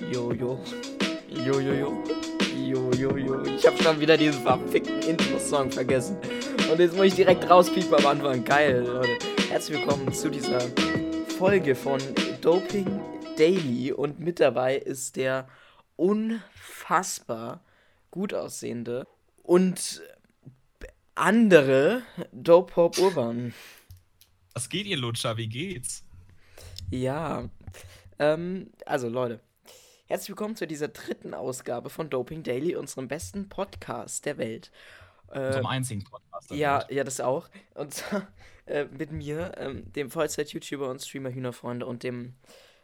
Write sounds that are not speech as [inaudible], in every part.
Jojo. Jojojo. Jojojo. Ich hab schon wieder diesen verfickten Intro-Song vergessen. Und jetzt muss ich direkt rauspiepen am Anfang. Geil, Leute. Herzlich willkommen zu dieser Folge von Doping Daily. Und mit dabei ist der unfassbar gut aussehende und andere Dope Hop Urban. Was geht ihr, Lutscher? Wie geht's? Ja, ähm, also Leute, herzlich willkommen zu dieser dritten Ausgabe von Doping Daily, unserem besten Podcast der Welt. Äh, Zum einzigen Podcast. der ja, Welt. ja, das auch. Und zwar äh, mit mir, ähm, dem Vollzeit-YouTuber und Streamer Hühnerfreunde und dem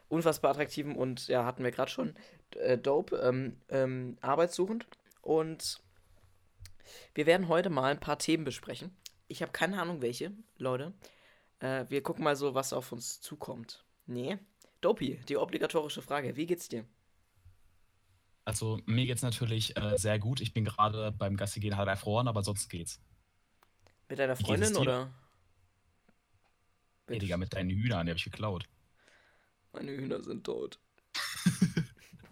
unfassbar attraktiven und, ja, hatten wir gerade schon, äh, Dope, ähm, ähm, arbeitssuchend. Und wir werden heute mal ein paar Themen besprechen. Ich habe keine Ahnung, welche, Leute. Äh, wir gucken mal so, was auf uns zukommt. Nee. Dopey, die obligatorische Frage. Wie geht's dir? Also, mir geht's natürlich äh, sehr gut. Ich bin gerade beim Gassi gehen halb erfroren, aber sonst geht's. Mit deiner Freundin oder? Ey, Digga, mit deinen Hühnern, die hab ich geklaut. Meine Hühner sind tot.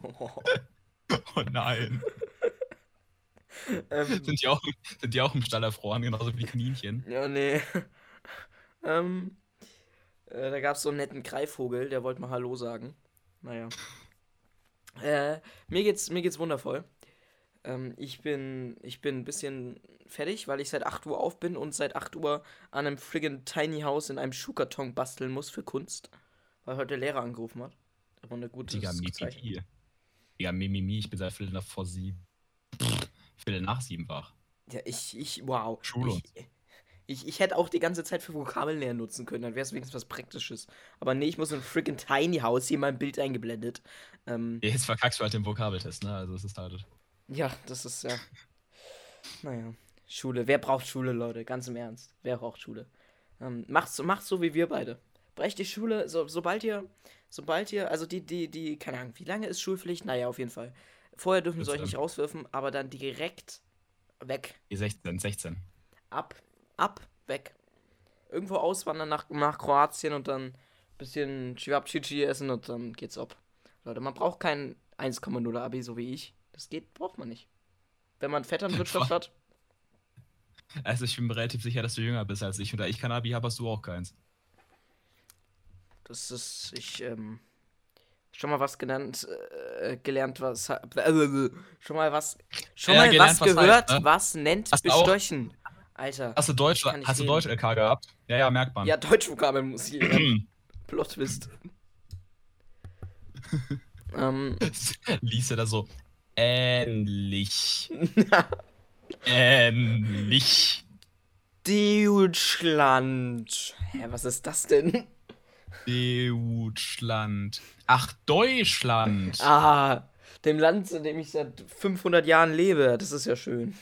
oh. [laughs] Oh nein. ähm, Sind die auch, sind die auch im Stall erfroren, genauso wie die Kaninchen? ja, nee. [laughs] ähm, äh, da gab's so einen netten Greifvogel, der wollte mal Hallo sagen. Naja. Äh, mir geht's, mir geht's wundervoll. Ähm, ich bin, ich bin ein bisschen fertig, weil ich seit 8 Uhr auf bin und seit 8 Uhr an einem friggin' Tiny House in einem Schuhkarton basteln muss für Kunst. Weil heute der Lehrer angerufen hat. Aber eine gute Digga, Mimimi. Digga, Mimimi, ich bin seit Viertel nach vor sieben. Viertel nach sieben wach. Ja, ich, ich, wow. Schule. Ich, ich, ich hätte auch die ganze Zeit für Vokabeln nutzen können, dann wäre es wenigstens was Praktisches. Aber nee, ich muss in ein friggin' Tiny House hier mein Bild eingeblendet. Ähm, Jetzt verkackst du halt den Vokabeltest, ne? Also, es ist halt. ja, das ist ja. Naja. Schule. Wer braucht Schule, Leute? Ganz im Ernst. Wer braucht Schule? Ähm, macht's, macht's so wie wir beide. Brecht die Schule, so, sobald ihr, sobald ihr, also die, die, die, keine Ahnung, wie lange ist Schulpflicht? Naja, auf jeden Fall. Vorher dürfen sie euch 14. nicht rauswürfen, aber dann direkt weg. Die 16, 16. ab, ab, weg. Irgendwo auswandern nach, nach Kroatien und dann ein bisschen Chivapchichi essen und dann geht's ab. Leute, man braucht kein 1,0 Abi, so wie ich. Das geht, braucht man nicht. Wenn man Vetternwirtschaft [laughs] hat, Also, ich bin mir relativ sicher, dass du jünger bist als ich. Und da ich kein Abi habe, hast du auch keins. das ist, ich, ähm, schon mal was genannt, äh, gelernt, was, äh, [laughs] schon mal was, schon Ja, mal gelernt, was was gehört, heißt, ne? was nennt Hast Bestochen. Alter. Hast du Deutsch, hast du. Deutsch LK gehabt? Ja, ja, merkt man. Ja, Deutschvokabeln muss ich. [clears throat] Plot Twist. [laughs] ähm, Liest er da so. Ähnlich. [laughs] Ähnlich. Deutschland. Hä, was ist das denn? Deutschland. Ach, Deutschland. Ah, dem Land, in dem ich seit 500 Jahren lebe. Das ist ja schön.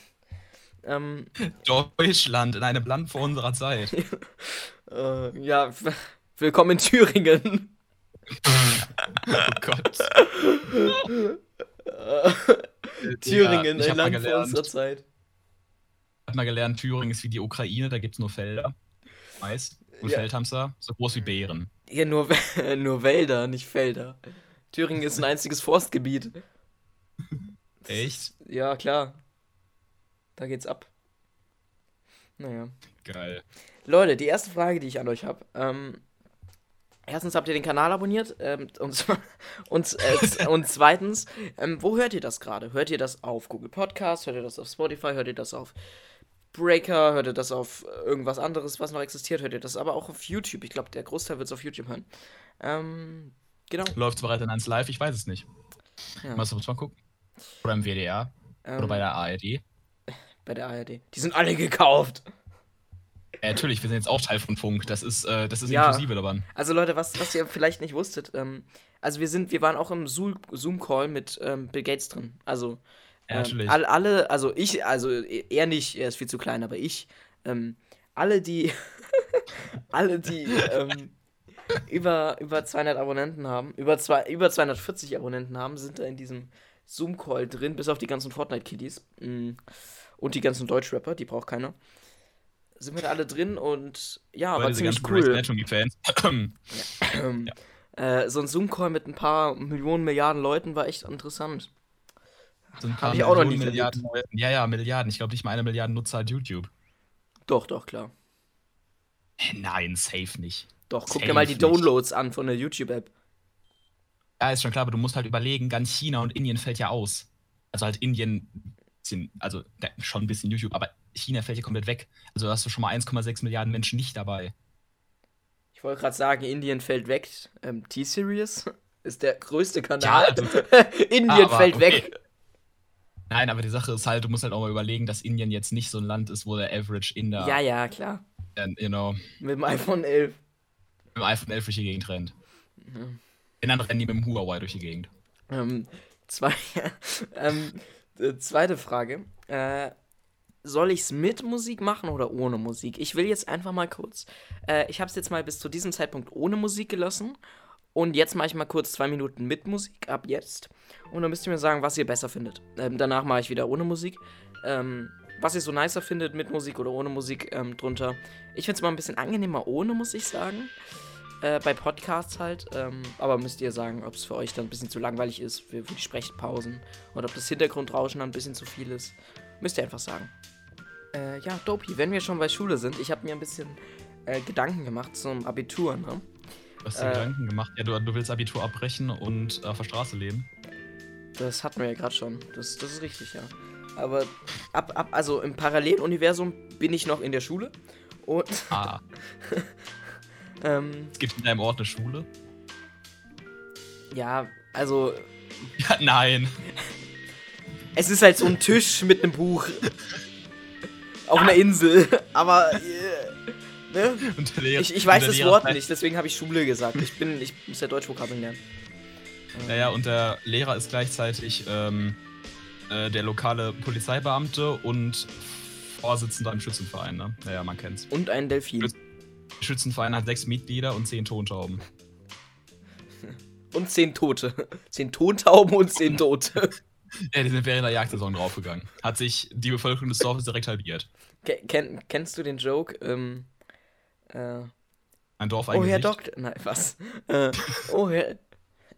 Ähm, Deutschland in einem Land vor unserer Zeit. [laughs] äh, ja, [laughs] willkommen in Thüringen. Oh Gott. [laughs] Thüringen, ich ein Land vor unserer Zeit. Ich hab mal gelernt, Thüringen ist wie die Ukraine, da gibt's nur Felder. Meist. Und Ja. Feldhamster, so groß wie Bären. Hier nur, nur Wälder, nicht Felder. Thüringen ist ein einziges Forstgebiet. Echt? Ja, klar. Da geht's ab. Naja. Geil. Leute, die erste Frage, die ich an euch habe. Ähm, erstens habt ihr den Kanal abonniert ähm, und, [laughs] und, äh, und zweitens, ähm, wo hört ihr das gerade? Hört ihr das auf Google Podcast? Hört ihr das auf Spotify? Hört ihr das auf Breaker? Hört ihr das auf irgendwas anderes, was noch existiert? Hört ihr das aber auch auf YouTube? Ich glaube, der Großteil wird es auf YouTube hören. Ähm, genau. Läuft's bereits in 1 Live? Ich weiß es nicht. Ja. Mal gucken. Oder im WDR. Ähm, Oder bei der ARD. Bei der ARD. Die sind alle gekauft. Ja, natürlich, wir sind jetzt auch Teil von Funk. Das ist, äh, das ist Ja. inklusive daran. Also Leute, was, was ihr vielleicht nicht wusstet, ähm, also wir sind, wir waren auch im Zoom- Zoom-Call mit ähm, Bill Gates drin. Also Ja, ähm, natürlich. all, alle, also ich, also er nicht, er ist viel zu klein, aber ich, ähm, alle die, [laughs] alle die ähm, über, über 200 Abonnenten haben, über, zwei, über 240 Abonnenten haben, sind da in diesem Zoom-Call drin, bis auf die ganzen Fortnite-Kiddies mm, und die ganzen Deutschrapper, die braucht keiner. Sind wir da alle drin und ja, Weil war ziemlich ganzen Grey's cool. Anatomy-Fans. Ähm, Äh, so ein Zoom-Call mit ein paar Millionen, Milliarden Leuten war echt interessant. So ein paar Hab ich auch noch nicht Milliarden Leuten. Ja, ja, Milliarden. Ich glaube nicht mal eine Milliarde Nutzer hat YouTube. Doch, doch, klar. Nein, safe nicht. Doch, guck Safe dir mal die nicht. Downloads an von der YouTube-App. Ja, ist schon klar, aber du musst halt überlegen, ganz China und Indien fällt ja aus. Also halt Indien sind, also schon ein bisschen YouTube, aber China fällt ja komplett weg. Also hast du schon mal 1,6 Milliarden Menschen nicht dabei. Ich wollte gerade sagen, Indien fällt weg. Ähm, T-Series [laughs] ist der größte Ja, Kanal. also, [laughs] Indien aber, fällt okay. weg. nein, aber die Sache ist halt, du musst halt auch mal überlegen, dass Indien jetzt nicht so ein Land ist, wo der Average Inder, Ja, ja, klar. äh, you know, Mit dem iPhone 11. mit dem iPhone 11 durch die Gegend rennt. Mhm. In dann rennen die mit dem Huawei durch die Gegend. Ähm, zwei, [laughs] ähm, äh, zweite Frage. Äh, soll ich es mit Musik machen oder ohne Musik? Ich will jetzt einfach mal kurz. Äh, ich habe es jetzt mal bis zu diesem Zeitpunkt ohne Musik gelassen. Und jetzt mache ich mal kurz zwei Minuten mit Musik, ab jetzt. Und dann müsst ihr mir sagen, was ihr besser findet. Ähm, danach mache ich wieder ohne Musik. Ähm, was ihr so nicer findet, mit Musik oder ohne Musik ähm, drunter. Ich finde es mal ein bisschen angenehmer ohne, muss ich sagen. Äh, bei Podcasts halt. Ähm, aber müsst ihr sagen, ob es für euch dann ein bisschen zu langweilig ist für, für die Sprechpausen. Oder ob das Hintergrundrauschen dann ein bisschen zu viel ist. Müsst ihr einfach sagen. Äh, ja, Dopi, wenn wir schon bei Schule sind, ich habe mir ein bisschen äh, Gedanken gemacht zum Abitur, ne? Du hast dir Äh. Gedanken gemacht, ja, du, du willst Abitur abbrechen und äh, auf der Straße leben. Das hatten wir ja gerade schon. Das, das ist richtig, ja. Aber ab, ab, also im Paralleluniversum bin ich noch in der Schule. Und Ah, [laughs] ähm, es gibt in deinem Ort eine Schule. ja, also Ja, nein. es ist halt so ein Tisch mit einem Buch. Auf einer Insel. Aber äh, ne? Lehrer- Ich, ich weiß das Lehrer Wort nicht, deswegen habe ich Schule gesagt. Ich bin, ich muss ja Deutschvokabeln lernen. Naja, und der Lehrer ist gleichzeitig ähm, äh, der lokale Polizeibeamte und Vorsitzender im Schützenverein, ne? Naja, man kennt's. Und ein Delfin. Der Schützenverein hat sechs Mitglieder und zehn Tontauben. Und zehn Tote. [laughs] Zehn Tontauben und zehn Tote. [laughs] Ja, die sind während der Jagdsaison draufgegangen. Hat sich die Bevölkerung des Dorfes direkt halbiert. Ke- kenn, kennst du den Joke? Ähm, äh, Ein Dorf, oh, ein Herr Gesicht. Doktor. Nein, was? äh, oh, Herr,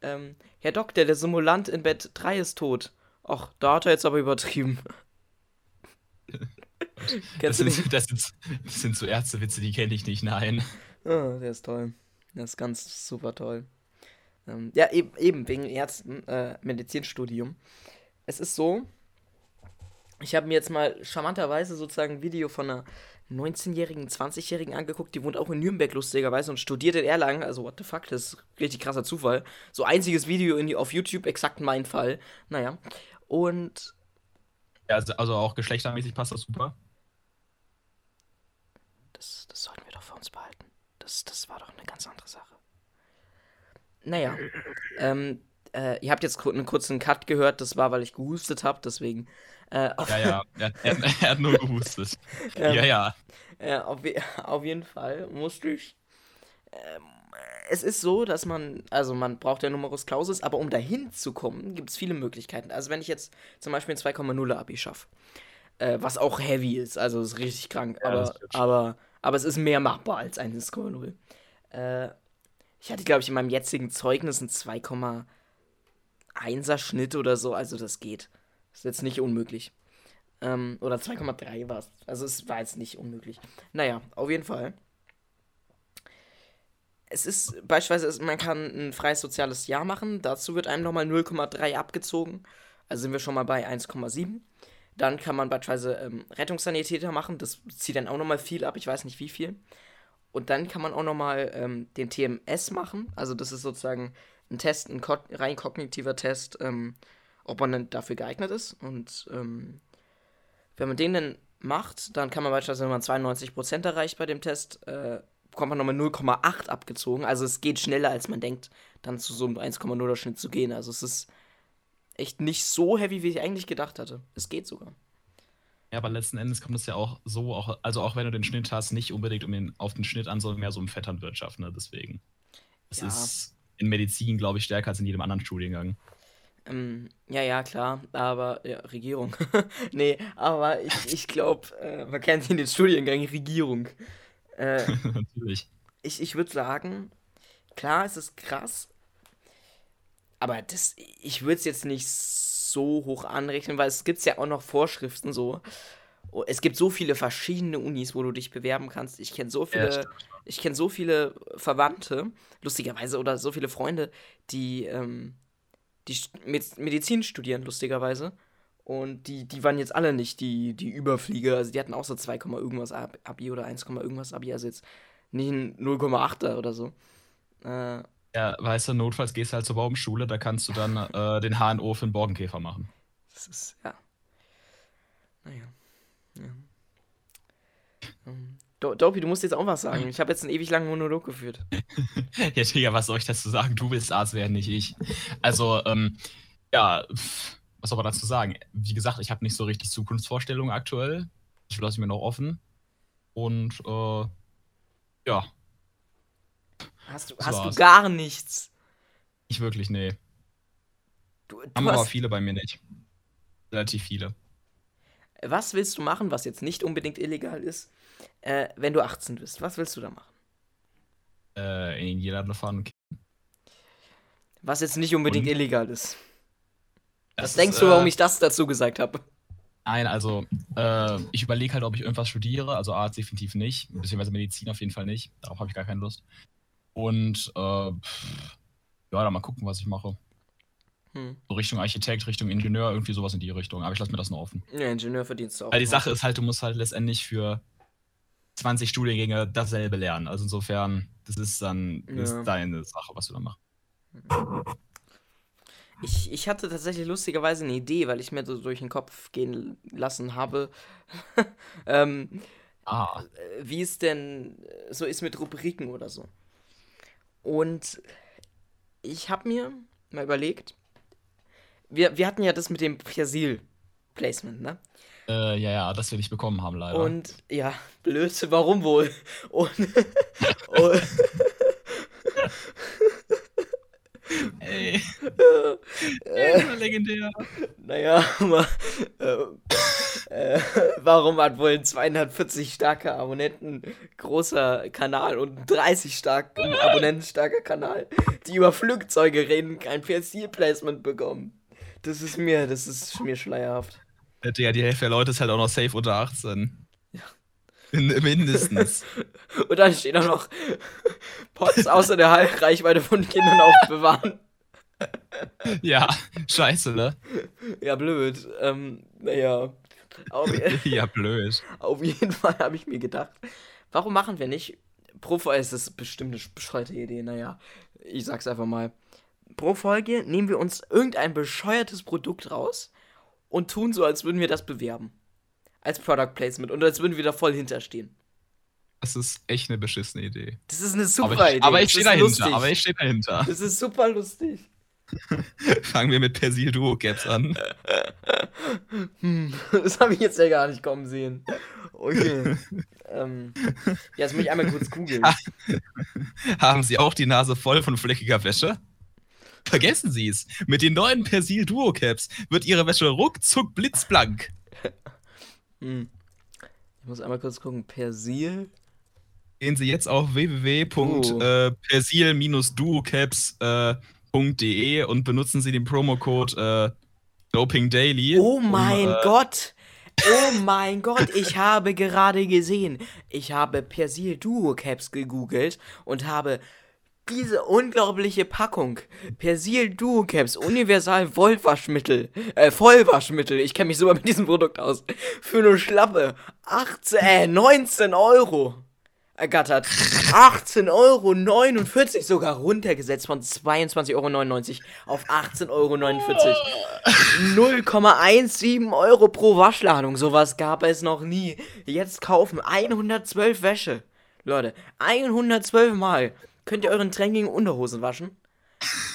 ähm, Herr Doktor, der Simulant in Bett 3 ist tot. Ach, da hat er jetzt aber übertrieben. [laughs] Das sind, das, sind, das sind so Ärztewitze, die kenne ich nicht, nein. Oh, der ist toll. Der ist ganz super toll. Ähm, ja, eben, eben wegen Ärzten, äh, Medizinstudium. Es ist so, ich habe mir jetzt mal charmanterweise sozusagen ein Video von einer 19-jährigen, 20-jährigen angeguckt, die wohnt auch in Nürnberg lustigerweise und studiert in Erlangen. Also, what the fuck, das ist richtig krasser Zufall. So einziges Video in, auf YouTube, exakt mein Fall. Naja. Und Ja, also, also auch geschlechtermäßig passt das super. Das, sollten wir doch für uns behalten. Das, das war doch eine ganz andere Sache. Naja. Ähm, äh, ihr habt jetzt einen kurzen Cut gehört, das war, weil ich gehustet habe, deswegen. Äh, Ja, ja, er, er, er hat nur gehustet. Ähm, [laughs] ja, ja. äh, auf, auf jeden Fall musste ich. Ähm, es ist so, dass man, also man braucht ja Numerus Clausus, aber um dahin zu kommen, gibt es viele Möglichkeiten. Also wenn ich jetzt zum Beispiel ein 2,0 Abi schaffe, äh, was auch heavy ist, also ist richtig krank, Ja, aber, aber, aber es ist mehr machbar als 1,0. Äh, ich hatte, glaube ich, in meinem jetzigen Zeugnis einen 2,1er Schnitt oder so, also das geht. Ist jetzt nicht unmöglich. Ähm, oder 2,3 war es. Also es war jetzt nicht unmöglich. Naja, auf jeden Fall. Es ist beispielsweise, man kann ein freies soziales Jahr machen. Dazu wird einem nochmal 0,3 abgezogen. Also sind wir schon mal bei 1,7. Dann kann man beispielsweise ähm, Rettungssanitäter machen. Das zieht dann auch nochmal viel ab. Ich weiß nicht wie viel. Und dann kann man auch nochmal ähm, den TMS machen. Also das ist sozusagen ein Test, ein rein kognitiver Test, ähm, ob man dann dafür geeignet ist. Und ähm, wenn man den dann macht, dann kann man beispielsweise, wenn man 92% erreicht bei dem Test, äh, bekommt man nochmal 0,8 abgezogen. Also es geht schneller, als man denkt, dann zu so einem 1,0er Schnitt zu gehen. Also es ist echt nicht so heavy, wie ich eigentlich gedacht hatte. Es geht sogar. Ja, aber letzten Endes kommt es ja auch so, auch, also auch wenn du den Schnitt hast, nicht unbedingt um den, auf den Schnitt an, sondern mehr so um Vetternwirtschaft, ne? Deswegen. Es Ja. ist in Medizin, glaube ich, stärker als in jedem anderen Studiengang. Ähm, ja, ja, klar, aber, ja, Regierung. [laughs] nee, aber ich, [laughs] ich glaube, äh, man kennt in den Studiengang Regierung. Äh, [laughs] Natürlich. ich ich würde sagen, klar, es ist krass. Aber das, ich würde es jetzt nicht so hoch anrechnen, weil es gibt ja auch noch Vorschriften so. Oh, Es gibt so viele verschiedene Unis, wo du dich bewerben kannst. Ich kenne so viele, stimmt. ich kenne so viele Verwandte, lustigerweise, oder so viele Freunde, die, ähm, die Medizin studieren, lustigerweise. Und die, die waren jetzt alle nicht die, die Überflieger. Also die hatten auch so 2, Komma irgendwas Ab- Abi oder 1, Komma irgendwas Abi. Also jetzt nicht ein 0,8er oder so. Äh, Ja, weißt du, notfalls gehst du halt zur Baumschule, da kannst du dann äh, den HNO für den Borkenkäfer machen. Das ist, ja. Naja. Ja. Ähm, Do Dopey, du musst jetzt auch was sagen. Ich habe jetzt einen ewig langen Monolog geführt. [laughs] Ja, Digga, was soll ich dazu sagen? Du willst Arzt werden, nicht ich. Also, ähm, ja, was soll man dazu sagen? Wie gesagt, ich habe nicht so richtig Zukunftsvorstellungen aktuell. Ich lasse mir noch offen. Und, äh, ja, Hast du, Das hast du gar nichts. nicht wirklich, nee. Du, du Haben aber hast, viele bei mir nicht. Relativ viele. was willst du machen, was jetzt nicht unbedingt illegal ist, äh, wenn du 18 bist? Was willst du da machen? Äh, in den Niederlande fahren. Was jetzt nicht unbedingt Und? illegal ist. Was Das denkst ist, du, warum äh, ich das dazu gesagt habe? Nein, also äh, ich überlege halt, ob ich irgendwas studiere. Also Arzt definitiv nicht, beziehungsweise Medizin auf jeden Fall nicht. Darauf habe ich gar keine Lust. Und äh, pff, ja, dann mal gucken, was ich mache. Hm. So Richtung Architekt, Richtung Ingenieur, irgendwie sowas in die Richtung. Aber ich lasse mir das noch offen. Ja, Ingenieur verdienst du auch. Weil die noch. Sache ist halt, du musst halt letztendlich für 20 Studiengänge dasselbe lernen. Also insofern, das ist dann Ja. ist deine Sache, was du da machst. Ich, ich hatte tatsächlich lustigerweise eine Idee, weil ich mir so durch den Kopf gehen lassen habe, [laughs] ähm, Ah, wie es denn so ist mit Rubriken oder so. Und ich habe mir mal überlegt, wir, wir hatten ja das mit dem Persil-Placement, ne? äh, ja, ja, das wir nicht bekommen haben, leider. Und ja, blöd, warum wohl? Und, [laughs] und Ey, [laughs] äh, legendär. Naja, aber, äh, äh, [laughs] warum hat wohl ein 240 starker Abonnenten großer Kanal und ein 30 stark Abonnenten starker Kanal, die über Flugzeuge reden, kein PS4-Placement bekommen? Das ist mir, das ist mir schleierhaft. Ja, Digga, die Hälfte der Leute ist halt auch noch safe unter 18. Ja. Mindestens. [laughs] Und dann steht auch noch Pots außer der Reichweite von Kindern aufbewahren. [laughs] ja, scheiße, ne? Ja, blöd. Ähm, naja. Auf, [laughs] ja, blöd. Auf jeden Fall habe ich mir gedacht, warum machen wir nicht pro Folge, ist bestimmt eine bescheuerte Idee, naja, ich sag's einfach mal. Pro Folge nehmen wir uns irgendein bescheuertes Produkt raus und tun so, als würden wir das bewerben. Als Product Placement und als würden wir da voll hinterstehen. Das ist echt eine beschissene Idee. Das ist eine super Aber ich, Idee. aber ich das stehe dahinter. Aber ich stehe dahinter. das ist super lustig. [laughs] Fangen wir mit Persil Duo Caps an. [laughs] Hm, das habe ich jetzt ja gar nicht kommen sehen. Okay. ähm, ja, jetzt muss ich einmal kurz googeln. [laughs] Haben Sie auch die Nase voll von fleckiger Wäsche? Vergessen Sie es. Mit den neuen Persil Duo Caps wird Ihre Wäsche ruckzuck blitzblank. Hm. Ich muss einmal kurz gucken. Persil. Gehen Sie jetzt auf Oh. www.persil-duocaps.de und benutzen Sie den Promocode äh, Doping Daily. Oh mein um, äh, Gott! Oh mein Gott, ich habe gerade gesehen. Ich habe Persil Duo Caps gegoogelt und habe diese unglaubliche Packung Persil Duo Caps Universal Wollwaschmittel, äh, Vollwaschmittel, ich kenne mich sogar mit diesem Produkt aus, für eine Schlappe 18, äh, 19 Euro ergattert. 18,49 Euro sogar runtergesetzt von 22,99 Euro auf 18,49 Euro. 0,17 Euro pro Waschladung. Sowas gab es noch nie. Jetzt kaufen 112 Wäsche. Leute, 112 Mal könnt ihr euren dreckigen Unterhosen waschen.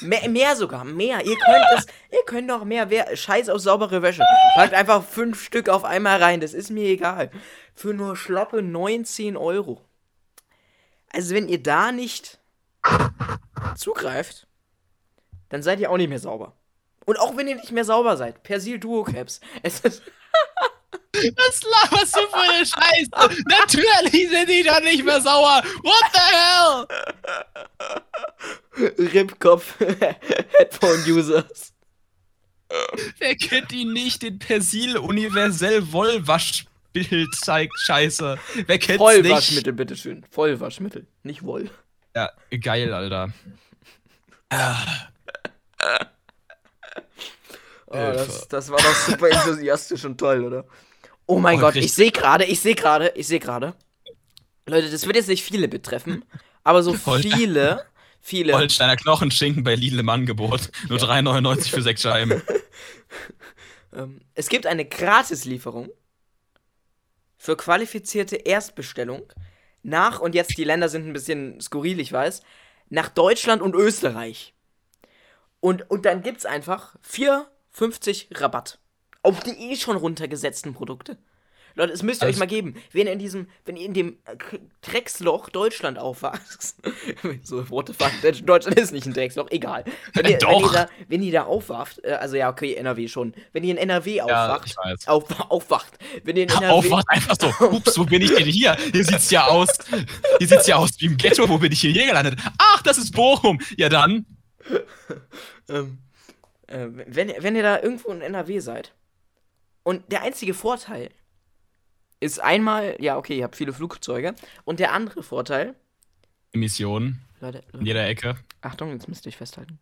Mehr, mehr sogar, mehr. Ihr könnt es, ihr könnt noch mehr. Wer, scheiß auf saubere Wäsche. Packt einfach fünf Stück auf einmal rein. Das ist mir egal. Für nur schlappe 19 Euro. Also wenn ihr da nicht zugreift, dann seid ihr auch nicht mehr sauber. Und auch wenn ihr nicht mehr sauber seid, Persil Duo Caps. Es ist [laughs] Was laberst du für eine Scheiße? Natürlich sind die doch nicht mehr sauer. What the hell? Ripkopf [laughs] Headphone-Users. Wer kennt ihn nicht? Den Persil Universell Wollwaschbild Scheiße. Wer kennt's Vollwaschmittel, nicht? bitteschön. Vollwaschmittel, nicht Woll. Ja, geil, Alter. [laughs] oh, das, das war doch super enthusiastisch und toll, oder? Oh mein oh, Gott, ich sehe gerade, ich sehe gerade, ich sehe gerade. Leute, das wird jetzt nicht viele betreffen, aber so [laughs] viele, viele. Holsteiner Knochenschinken bei Lidl im Angebot. Nur ja. 3,99 für sechs Scheiben. [laughs] Ähm, es gibt eine Gratislieferung für qualifizierte Erstbestellung nach, und jetzt die Länder sind ein bisschen skurril, ich weiß, nach Deutschland und Österreich. Und, und dann gibt's einfach 4,50 Rabatt auf die eh schon runtergesetzten Produkte. Leute, es müsst ihr euch mal geben, wenn ihr in diesem, wenn ihr in dem Drecksloch Deutschland aufwacht. [laughs] so, what the fuck, Deutschland ist nicht ein Drecksloch, egal. Wenn [laughs] ihr, Doch. Wenn ihr, da, wenn ihr da aufwacht, äh, also ja, okay, NRW schon. Wenn ihr in NRW aufwacht, ja, auf, aufwacht, wenn ihr in [laughs] NRW. Aufwacht einfach so, ups, wo bin ich denn hier? Hier sieht's ja aus, hier sieht's ja aus wie im Ghetto, wo bin ich hier gelandet? Ach, das ist Bochum. Ja dann. ähm, äh, wenn, wenn ihr da irgendwo in NRW seid, und der einzige Vorteil ist einmal, ja, okay, ihr habt viele Flugzeuge. Und der andere Vorteil. Emissionen. Leute, Leute. In jeder Ecke. Achtung, jetzt müsst ihr euch festhalten.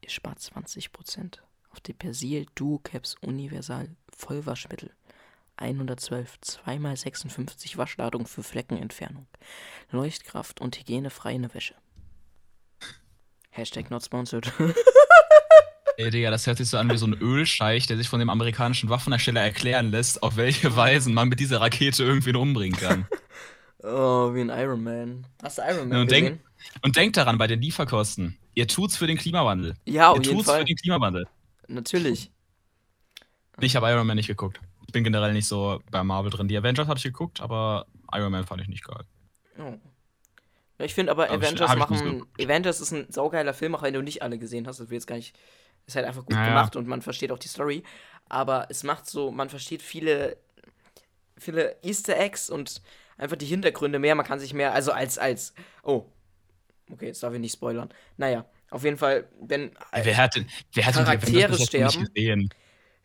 Ihr spart 20% auf die Persil Duo Caps Universal Vollwaschmittel. 112, 2x56 Waschladung für Fleckenentfernung. Leuchtkraft und hygienefreie Wäsche. Hashtag not sponsored. [laughs] Ey, Digga, das hört sich so an wie so ein Ölscheich, der sich von dem amerikanischen Waffenhersteller erklären lässt, auf welche Weise man mit dieser Rakete irgendwen umbringen kann. [laughs] oh, wie ein Iron Man. Hast du Iron Man und gesehen? Denk, und denkt daran, bei den Lieferkosten, ihr tut's für den Klimawandel. Ja, auf ihr jeden tut's Fall. für den Klimawandel. Natürlich. Ich habe Iron Man nicht geguckt. Ich bin generell nicht so bei Marvel drin. Die Avengers habe ich geguckt, aber Iron Man fand ich nicht geil. Oh. Ich finde aber, aber Avengers machen. Avengers ist ein saugeiler Film, auch wenn du nicht alle gesehen hast. Das will jetzt gar nicht ist halt einfach gut naja. gemacht und man versteht auch die Story. Aber es macht so, man versteht viele, viele Easter Eggs und einfach die Hintergründe mehr. Man kann sich mehr, also als, als, oh, okay, jetzt darf ich nicht spoilern. Naja, auf jeden Fall, wenn wer hat denn, wer hat Charaktere sterben,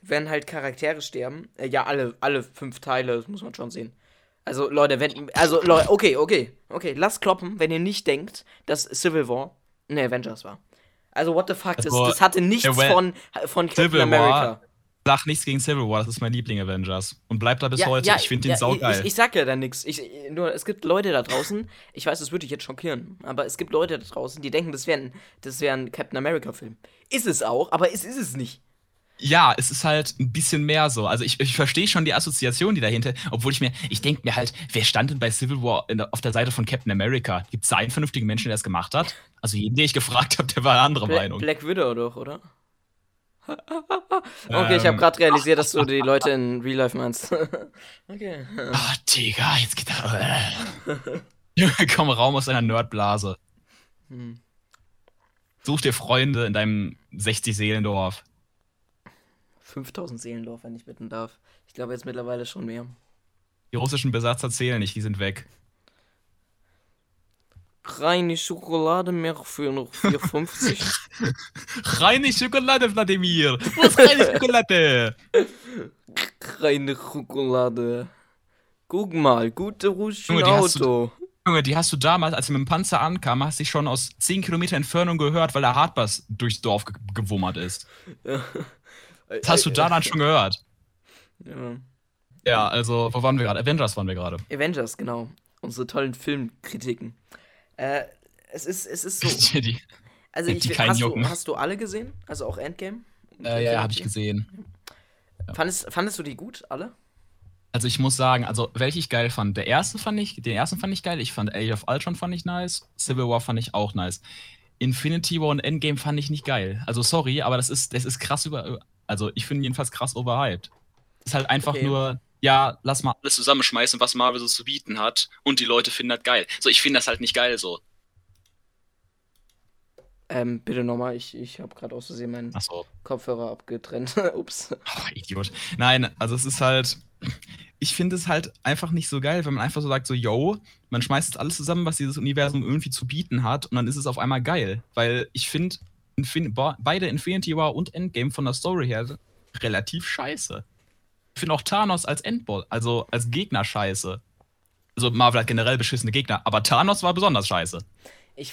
wenn halt Charaktere sterben, äh, ja, alle, alle fünf Teile, das muss man schon sehen. Also, Leute, wenn, also, Leute, okay, okay, okay, lasst kloppen, wenn ihr nicht denkt, dass Civil War ne Avengers war. Also, what the fuck, das, also, das hatte nichts von, von Captain Civil America. War, sag nichts gegen Civil War, das ist mein Liebling Avengers. Und bleibt da bis ja, heute. Ja, ich finde den ja, saugeil. Ich, ich sag ja da nichts. Nur, es gibt Leute da draußen, ich weiß, das würde dich jetzt schockieren, aber es gibt Leute da draußen, die denken, das wäre ein, wär ein Captain America-Film. Ist es auch, aber es ist es nicht ja, es ist halt ein bisschen mehr so. Also ich, ich verstehe schon die Assoziation, die dahinter, obwohl ich mir, ich denke mir halt, wer stand denn bei Civil War der, auf der Seite von Captain America? Gibt es da einen vernünftigen Menschen, der das gemacht hat? Also jeden, den ich gefragt habe, der war eine andere Black, Meinung. Black Widow doch, oder? [laughs] okay, ich habe gerade realisiert, dass du [laughs] die Leute in Real Life meinst. [laughs] okay. Ah, Digga, jetzt geht er. Junge, komm raum aus deiner Nerdblase. Hm. Such dir Freunde in deinem 60-Seelendorf. 5000 Seelendorf, wenn ich bitten darf. Ich glaube jetzt mittlerweile schon mehr. Die russischen Besatzer zählen nicht, die sind weg. Reine Schokolade mehr für noch 4,50. [laughs] reine Schokolade, Wladimir! Wo ist reine Schokolade? reine Schokolade. Guck mal, gute russische Auto. Du, Junge, die hast du damals, als du mit dem Panzer ankam, hast dich schon aus 10 Kilometer Entfernung gehört, weil der Hardbass durchs Dorf ge gewummert ist. Ja. Das hast du da dann schon gehört. Ja. Ja, also, wo waren wir gerade? Avengers waren wir gerade. Avengers, genau. Unsere tollen Filmkritiken. Äh, es ist, es ist so. [laughs] die, also, ich, die hast, du, hast du alle gesehen? Also auch Endgame? Äh, ja, ja, habe ich gesehen. Ja. Fandest, fandest du die gut, alle? Also ich muss sagen, also welche ich geil fand. Der erste fand ich, den ersten fand ich geil. Ich fand Age of Ultron fand ich nice. Civil War fand ich auch nice. Infinity War und Endgame fand ich nicht geil. Also sorry, aber das ist, das ist krass über, also ich finde jedenfalls krass overhyped. Ist halt einfach okay. nur, ja, lass mal alles zusammenschmeißen, was Marvel so zu bieten hat. Und die Leute finden das geil. So, ich finde das halt nicht geil so. Ähm, bitte nochmal, ich, ich habe gerade aus Versehen meinen so. Kopfhörer abgetrennt. [laughs] Ups. Oh, Idiot. Nein, also es ist halt. Ich finde es halt einfach nicht so geil, wenn man einfach so sagt, so, yo, man schmeißt jetzt alles zusammen, was dieses Universum irgendwie zu bieten hat, und dann ist es auf einmal geil. Weil ich finde, Infin beide Infinity War und Endgame von der Story her relativ scheiße. Ich finde auch Thanos als Endboss, also als Gegner scheiße. Also Marvel hat generell beschissene Gegner, aber Thanos war besonders scheiße.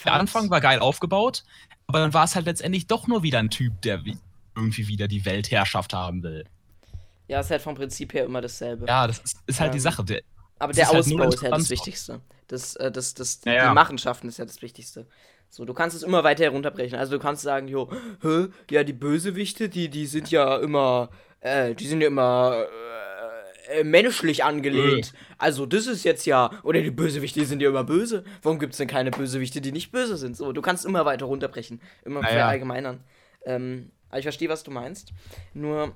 der Anfang war geil aufgebaut, aber dann war es halt letztendlich doch nur wieder ein Typ, der irgendwie wieder die Weltherrschaft haben will. Ja, ist halt vom Prinzip her immer dasselbe. Ja, das ist, ist halt ähm, die Sache. Der, aber der halt Ausbau halt ist ja das Wichtigste. Das, äh, das, das, ja, ja. Die Machenschaften ist ja das Wichtigste. So, du kannst es immer weiter herunterbrechen. Also du kannst sagen, jo, hä, ja, die Bösewichte, die, die sind ja immer, äh, die sind ja immer äh, äh menschlich angelehnt. Mhm. Also das ist jetzt ja, oder die Bösewichte die sind ja immer böse. Warum gibt es denn keine Bösewichte, die nicht böse sind? So, du kannst immer weiter runterbrechen. Immer naja. verallgemeinern. Ähm, aber ich verstehe, was du meinst. Nur,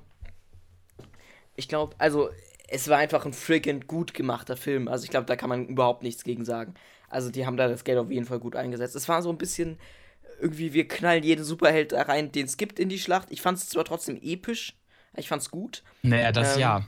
ich glaube, also es war einfach ein freaking gut gemachter Film. Also ich glaube, da kann man überhaupt nichts gegen sagen. Also die haben da das Geld auf jeden Fall gut eingesetzt. Es war so ein bisschen irgendwie, wir knallen jeden Superheld da rein, den es gibt in die Schlacht. Ich fand es zwar trotzdem episch, ich fand es gut. Naja, das ähm, ja.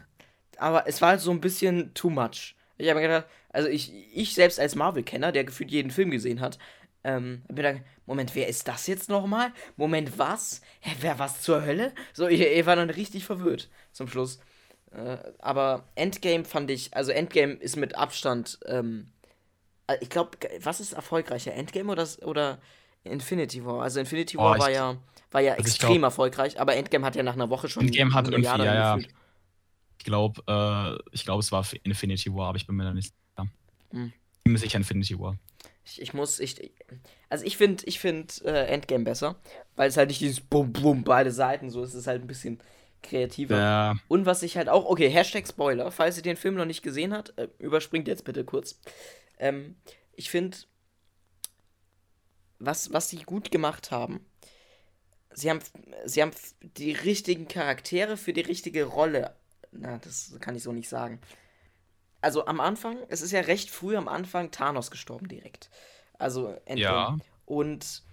Aber es war halt so ein bisschen too much. Ich habe mir gedacht, also ich, ich selbst als Marvel-Kenner, der gefühlt jeden Film gesehen hat, ähm, hab mir gedacht, Moment, wer ist das jetzt nochmal? Moment, was? Hä, wer was zur Hölle? So, ich, ich war dann richtig verwirrt zum Schluss. Äh, aber Endgame fand ich, also Endgame ist mit Abstand ähm, äh, ich glaube, was ist erfolgreicher? Endgame oder, oder Infinity War? Also Infinity War oh, war ja, war ja also extrem glaub, erfolgreich, aber Endgame hat ja nach einer Woche schon Endgame hat irgendwie, ja, ja. Ich glaube, äh, ich glaube, es war Infinity War, aber ich bin mir da nicht sicher. Hm. Ich bin mir sicher Infinity War. Ich, ich muss, ich, also ich finde, ich finde äh, Endgame besser, weil es halt nicht dieses Bum Bum beide Seiten so ist, es ist halt ein bisschen kreativer. Ja. Und was ich halt auch, okay, Hashtag Spoiler, falls ihr den Film noch nicht gesehen habt, äh, überspringt jetzt bitte kurz. Ähm, ich finde, was, was sie gut gemacht haben, sie haben, sie haben die richtigen Charaktere für die richtige Rolle. Na, das kann ich so nicht sagen. Also am Anfang, es ist ja recht früh am Anfang Thanos gestorben direkt. Also Endgame. Ja. Und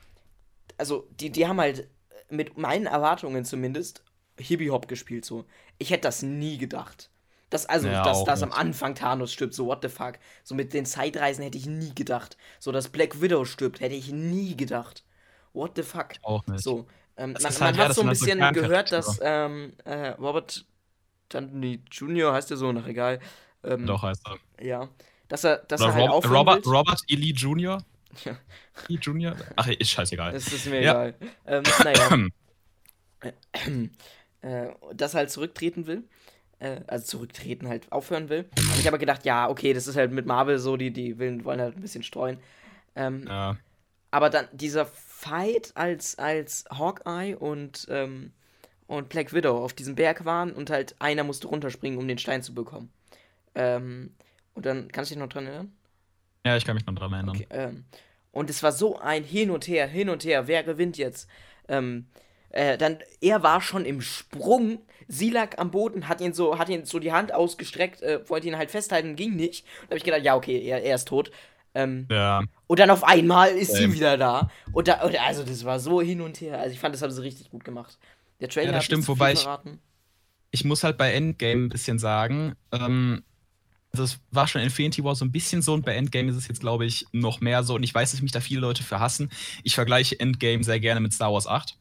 also die, die haben halt mit meinen Erwartungen zumindest Hippie Hop gespielt so. Ich hätte das nie gedacht. Das, also, ja, dass, dass am Anfang Thanos stirbt, so what the fuck. So mit den Zeitreisen hätte ich nie gedacht. So, dass Black Widow stirbt, hätte ich nie gedacht. What the fuck. Auch nicht. So, ähm, man, man halt, hat ja, so ein bisschen so gehört, dass ähm, äh, Robert Downey Jr. heißt er so, nach egal. Ähm, Doch, heißt er. Ja. Dass er, dass er halt Rob, Robert, Robert Eli Jr. [laughs] Ja. Eli Jr. Ach, ist scheißegal. Das ist mir ja. egal. Ähm, naja. [clears throat] [clears throat] äh, dass er halt zurücktreten will äh, also zurücktreten, halt aufhören will. Und ich habe gedacht, ja, okay, das ist halt mit Marvel so, die, die wollen, wollen halt ein bisschen streuen. Ähm, ja. Aber dann dieser Fight, als, als Hawkeye und, ähm, und Black Widow auf diesem Berg waren und halt einer musste runterspringen, um den Stein zu bekommen. Ähm, und dann, kannst du dich noch dran erinnern? Ja, ich kann mich noch dran erinnern. Okay, ähm, und es war so ein Hin und Her, hin und her, wer gewinnt jetzt? Ähm, äh, dann, er war schon im Sprung Sie lag am Boden, hat ihn so, hat ihn so die Hand ausgestreckt, äh, wollte ihn halt festhalten, ging nicht. Und da habe ich gedacht, ja, okay, er, er ist tot. Ähm, ja. Und dann auf einmal ist ähm. sie wieder da. Und da, und also das war so hin und her. Also ich fand, das haben sie richtig gut gemacht. Der Trailer ja, das stimmt, wobei ich, ich muss halt bei Endgame ein bisschen sagen, ähm, also es war schon Infinity War so ein bisschen so und bei Endgame ist es jetzt, glaube ich, noch mehr so. Und ich weiß, dass mich da viele Leute für hassen. Ich vergleiche Endgame sehr gerne mit Star Wars 8.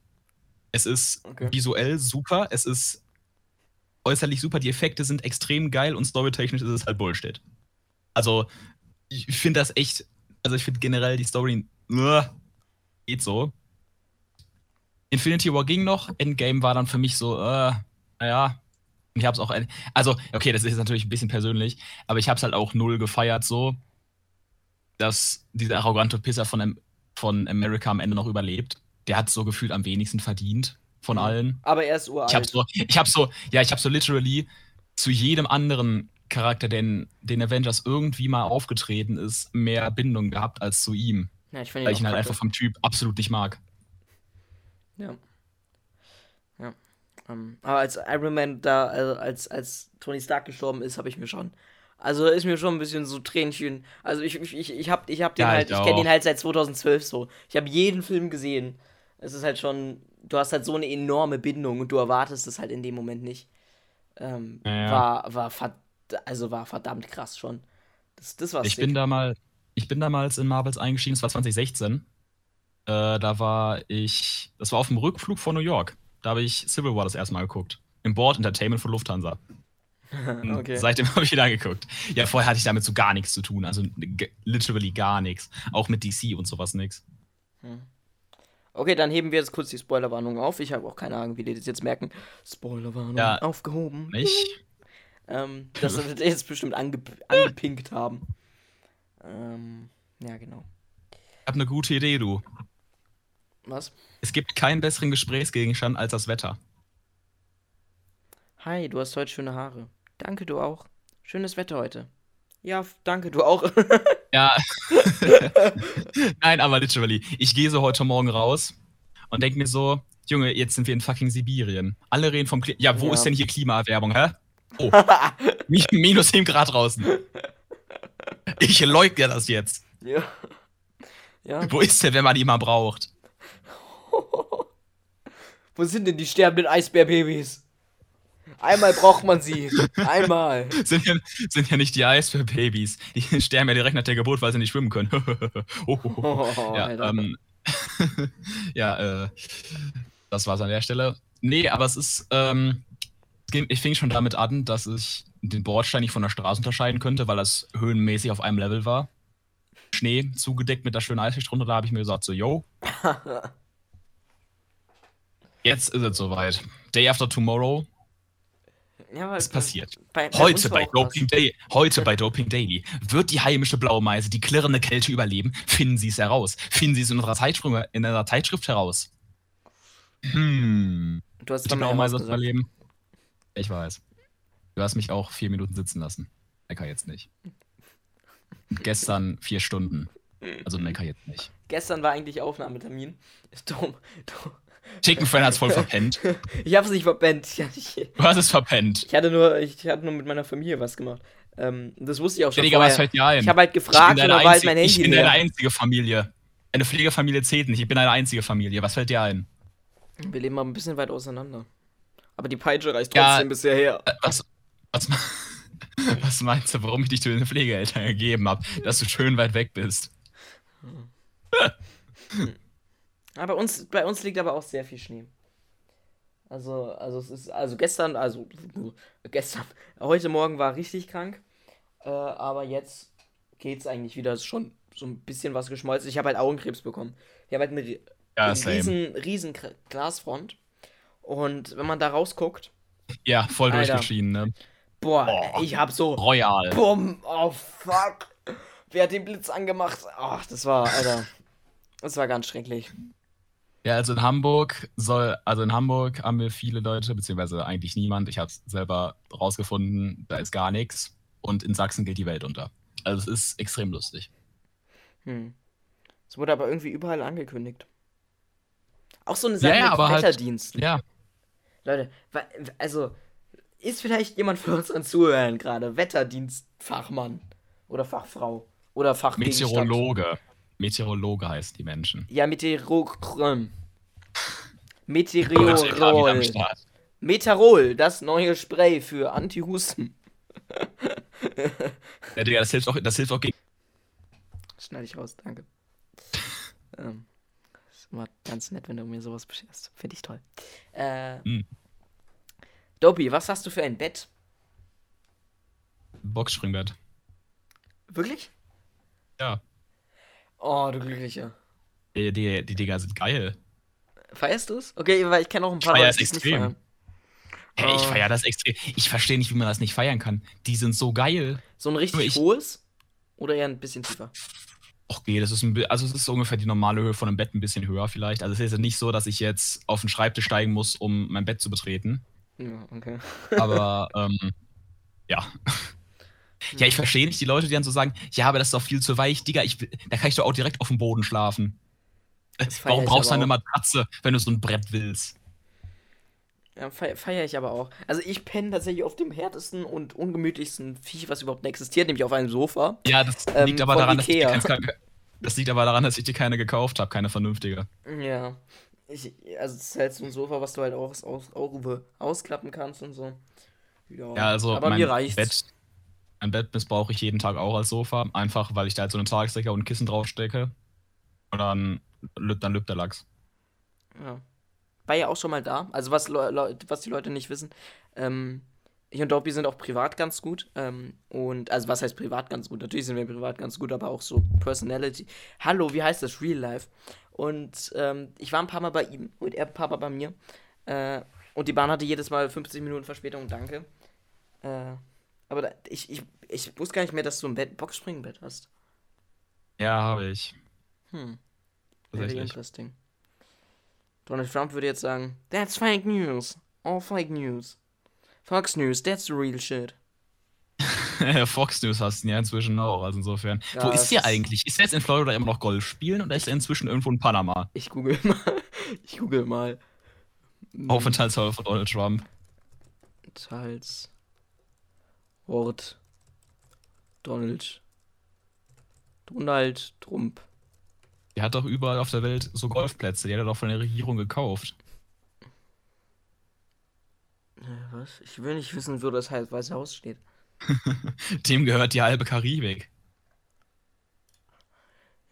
Es ist okay. visuell super, es ist äußerlich super, die Effekte sind extrem geil und storytechnisch ist es halt Bullshit. Also, ich finde das echt, also ich finde generell die Story, uh, geht so. Infinity War ging noch, Endgame war dann für mich so, uh, naja, ich hab's auch, also, okay, das ist jetzt natürlich ein bisschen persönlich, aber ich hab's halt auch null gefeiert, so, dass dieser arrogante Pisser von, von America am Ende noch überlebt. Der hat so gefühlt am wenigsten verdient von mhm. allen. Aber er ist uralt. Ich habe so, ich habe so, ja, ich habe so literally zu jedem anderen Charakter, den den Avengers irgendwie mal aufgetreten ist, mehr Bindung gehabt als zu ihm. Ja, ich weil ich ihn halt einfach vom Typ absolut nicht mag. Ja. Ja. Um, ähm, aber als Iron Man da, also als, als Tony Stark gestorben ist, habe ich mir schon. Also ist mir schon ein bisschen so Tränchen. Also ich, ich, ich, ich hab, ich hab den ja, halt, ich, ich kenne den halt seit 2012 so. Ich habe jeden Film gesehen. Es ist halt schon, du hast halt so eine enorme Bindung und du erwartest es halt in dem Moment nicht. Ähm, Ja. War, war, verd also war verdammt krass schon. Das, das war Ich sick. bin da mal, ich bin damals in Marvels eingestiegen, das war 2016. Äh, da war ich, das war auf dem Rückflug von New York. Da habe ich Civil War das erste Mal geguckt. Im Board Entertainment von Lufthansa. [laughs] Okay. Seitdem [laughs] habe ich wieder geguckt. Ja, vorher hatte ich damit so gar nichts zu tun. Also literally gar nichts. Auch mit DC und sowas nichts. Okay, dann heben wir jetzt kurz die Spoilerwarnung auf. Ich habe auch keine Ahnung, wie die das jetzt merken. Spoilerwarnung Ja. aufgehoben. Nicht? Ähm, dass wir das jetzt bestimmt ange angepinkt haben. Ähm, ja, genau. Ich habe eine gute Idee, du. Was? Es gibt keinen besseren Gesprächsgegenstand als das Wetter. Hi, du hast heute schöne Haare. Danke, du auch. Schönes Wetter heute. Ja, danke, du auch. [laughs] Ja. [laughs] Nein, aber literally. Ich gehe so heute Morgen raus und denke mir so, Junge, jetzt sind wir in fucking Sibirien. Alle reden vom Klima. Ja, wo Ja. ist denn hier Klimaerwärmung, hä? Oh, [laughs] Mi- minus 7 Grad draußen. Ich leugne das jetzt. ja. Ja. Wo ist der, wenn man ihn mal braucht? Wo sind denn die sterbenden Eisbärbabys? Einmal braucht man sie. Einmal. [laughs] Sind ja, sind ja nicht die Eisbär-Babys. Die [laughs] sterben ja direkt nach der Geburt, weil sie nicht schwimmen können. [laughs] Oh, oh, oh. Oh, ja, Alter. ähm, ja, äh, das war's an der Stelle. Nee, aber es ist, ähm, ich fing schon damit an, dass ich den Bordstein nicht von der Straße unterscheiden könnte, weil das höhenmäßig auf einem Level war. Schnee zugedeckt mit der schönen Eisschicht drunter, da habe ich mir gesagt, so, yo, jetzt ist es soweit. Day after tomorrow ja, ist passiert. Bei, bei Heute bei. Doping Day, heute bei Doping Daily wird die heimische Blaumeise die klirrende Kälte überleben. Finden Sie es heraus. Finden Sie es in unserer Zeitschrift, in unserer Zeitschrift heraus. Hm. Du hast die Blaumeise überleben? Ich weiß. Du hast mich auch vier Minuten sitzen lassen. Mecker jetzt nicht. [laughs] Gestern vier Stunden. Also mecker jetzt nicht. Gestern war eigentlich Aufnahmetermin. Ist dumm. Chicken Friend hat's voll verpennt. [laughs] Ich hab's nicht verpennt. Ich, ich, Du hast es verpennt. ich hatte nur, ich hatte nur mit meiner Familie was gemacht. Ähm, das wusste ich auch schon. Digga, vorher. dir ein? Ich habe halt Ich gefragt und dann war halt mein ich Handy bin deine einzige Familie. Eine Pflegefamilie zählt nicht. Ich bin eine einzige Familie. Was fällt dir ein? Wir leben mal ein bisschen weit auseinander. Aber die Peitsche reicht Ja. trotzdem bisher her. Äh, Was, was, [laughs] was meinst du, warum ich dich zu den Pflegeeltern gegeben habe? Dass du schön weit weg bist. Aber bei uns, bei uns liegt aber auch sehr viel Schnee. Also, also es ist, also gestern, also [laughs] gestern, heute Morgen war richtig krank. Äh, aber jetzt geht's eigentlich wieder. Es ist schon so ein bisschen was geschmolzen. Ich habe halt Augenkrebs bekommen. Ich habe halt eine, Ja, riesen, riesen Glasfront. Und wenn man da rausguckt, Ja, voll Alter. durchgeschieden, ne? boah, Boah. ich hab so, Royal. bumm, oh fuck. Wer hat den Blitz angemacht? Ach, das war, Alter, das war ganz schrecklich. Ja, also in Hamburg soll, also in Hamburg haben wir viele Leute, beziehungsweise eigentlich niemand. Ich habe es selber rausgefunden, da ist gar nichts. Und in Sachsen geht die Welt unter. Also es ist extrem lustig. Hm. Es wurde aber irgendwie überall angekündigt. Auch so eine Ja, Sache ja, mit aber halt- Wetterdiensten. Ja, Leute, also, ist vielleicht jemand von unseren Zuhörern gerade Wetterdienstfachmann oder Fachfrau oder Fachgegenstand? Meteorologe. Meteorologe heißt die Menschen. Ja, Meteorol. Meteorol. Start. Meterol, das neue Spray für Anti-Husten. [laughs] Ja, Digga, das hilft auch, das hilft auch gegen. Schneide ich raus, danke. [laughs] ähm, ist immer ganz nett, wenn du mir sowas bescherst. Finde ich toll. Äh, Hm. Dopey, was hast du für ein Bett? Boxspringbett. Wirklich? Ja. Oh, du Glücklicher. Die, die, die Dinger sind geil. Feierst du es? Okay, weil ich kenne auch ein paar feier Leute, die es nicht feiern. Hey, ich Oh. feiere das extrem. Ich verstehe nicht, wie man das nicht feiern kann. Die sind so geil. So ein richtig ich- hohes? Oder eher ein bisschen tiefer? Okay, das ist ein, also es ist ungefähr die normale Höhe von einem Bett, ein bisschen höher vielleicht. Also es ist ja nicht so, dass ich jetzt auf den Schreibtisch steigen muss, um mein Bett zu betreten. Ja, okay. Aber [laughs] ähm, ja. Ja, ich verstehe nicht die Leute, die dann so sagen, ja, aber das ist doch viel zu weich, Digga, ich, da kann ich doch auch direkt auf dem Boden schlafen. Äh, Warum brauchst du eine auch. Matratze, wenn du so ein Brett willst? Ja, feiere feier ich aber auch. Also ich penne tatsächlich auf dem härtesten und ungemütlichsten Viech, was überhaupt existiert, nämlich auf einem Sofa. Ja, das Ähm, liegt aber daran, dass ich, dir Ikea. keins, das liegt aber daran, dass ich dir keine gekauft habe, keine vernünftige. Ja. Ich, also es ist halt so ein Sofa, was du halt auch aus, aus, aus, ausklappen kannst und so. Ja, ja also aber mein mir reicht's. Bett, ein Bett missbrauche ich jeden Tag auch als Sofa, einfach weil ich da halt so eine Tagesdecke und ein Kissen draufstecke. Und dann, lübt- dann lübt der Lachs. Ja. War ja auch schon mal da. Also was, was die Leute nicht wissen, ähm, ich und Dopey sind auch privat ganz gut. Ähm, und also was heißt privat ganz gut? Natürlich sind wir privat ganz gut, aber auch so Personality. Hallo, wie heißt das? Real Life. Und ähm, ich war ein paar Mal bei ihm und er ein paar Mal bei mir. Äh, und die Bahn hatte jedes Mal 50 Minuten Verspätung, danke. Äh, aber da, ich, ich, ich wusste gar nicht mehr, dass du ein Bett, Boxspringbett hast. Ja, habe ich. Hm. Very interesting. Donald Trump würde jetzt sagen, that's fake news. All fake news. Fox News, that's the real shit. [laughs] Fox News hast du ja inzwischen auch, also insofern. Ja, Wo ist der eigentlich? Ist er jetzt in Florida immer noch Golf spielen oder ist er inzwischen irgendwo in Panama? Ich google [laughs] mal. Ich google mal. Aufenthaltshaus von Donald Trump. Teils. Ort. Donald. Donald Trump. Der hat doch überall auf der Welt so Golfplätze, die hat er doch von der Regierung gekauft. Was? Ich will nicht wissen, wo das Weiße Haus steht. [laughs] Dem gehört die halbe Karibik.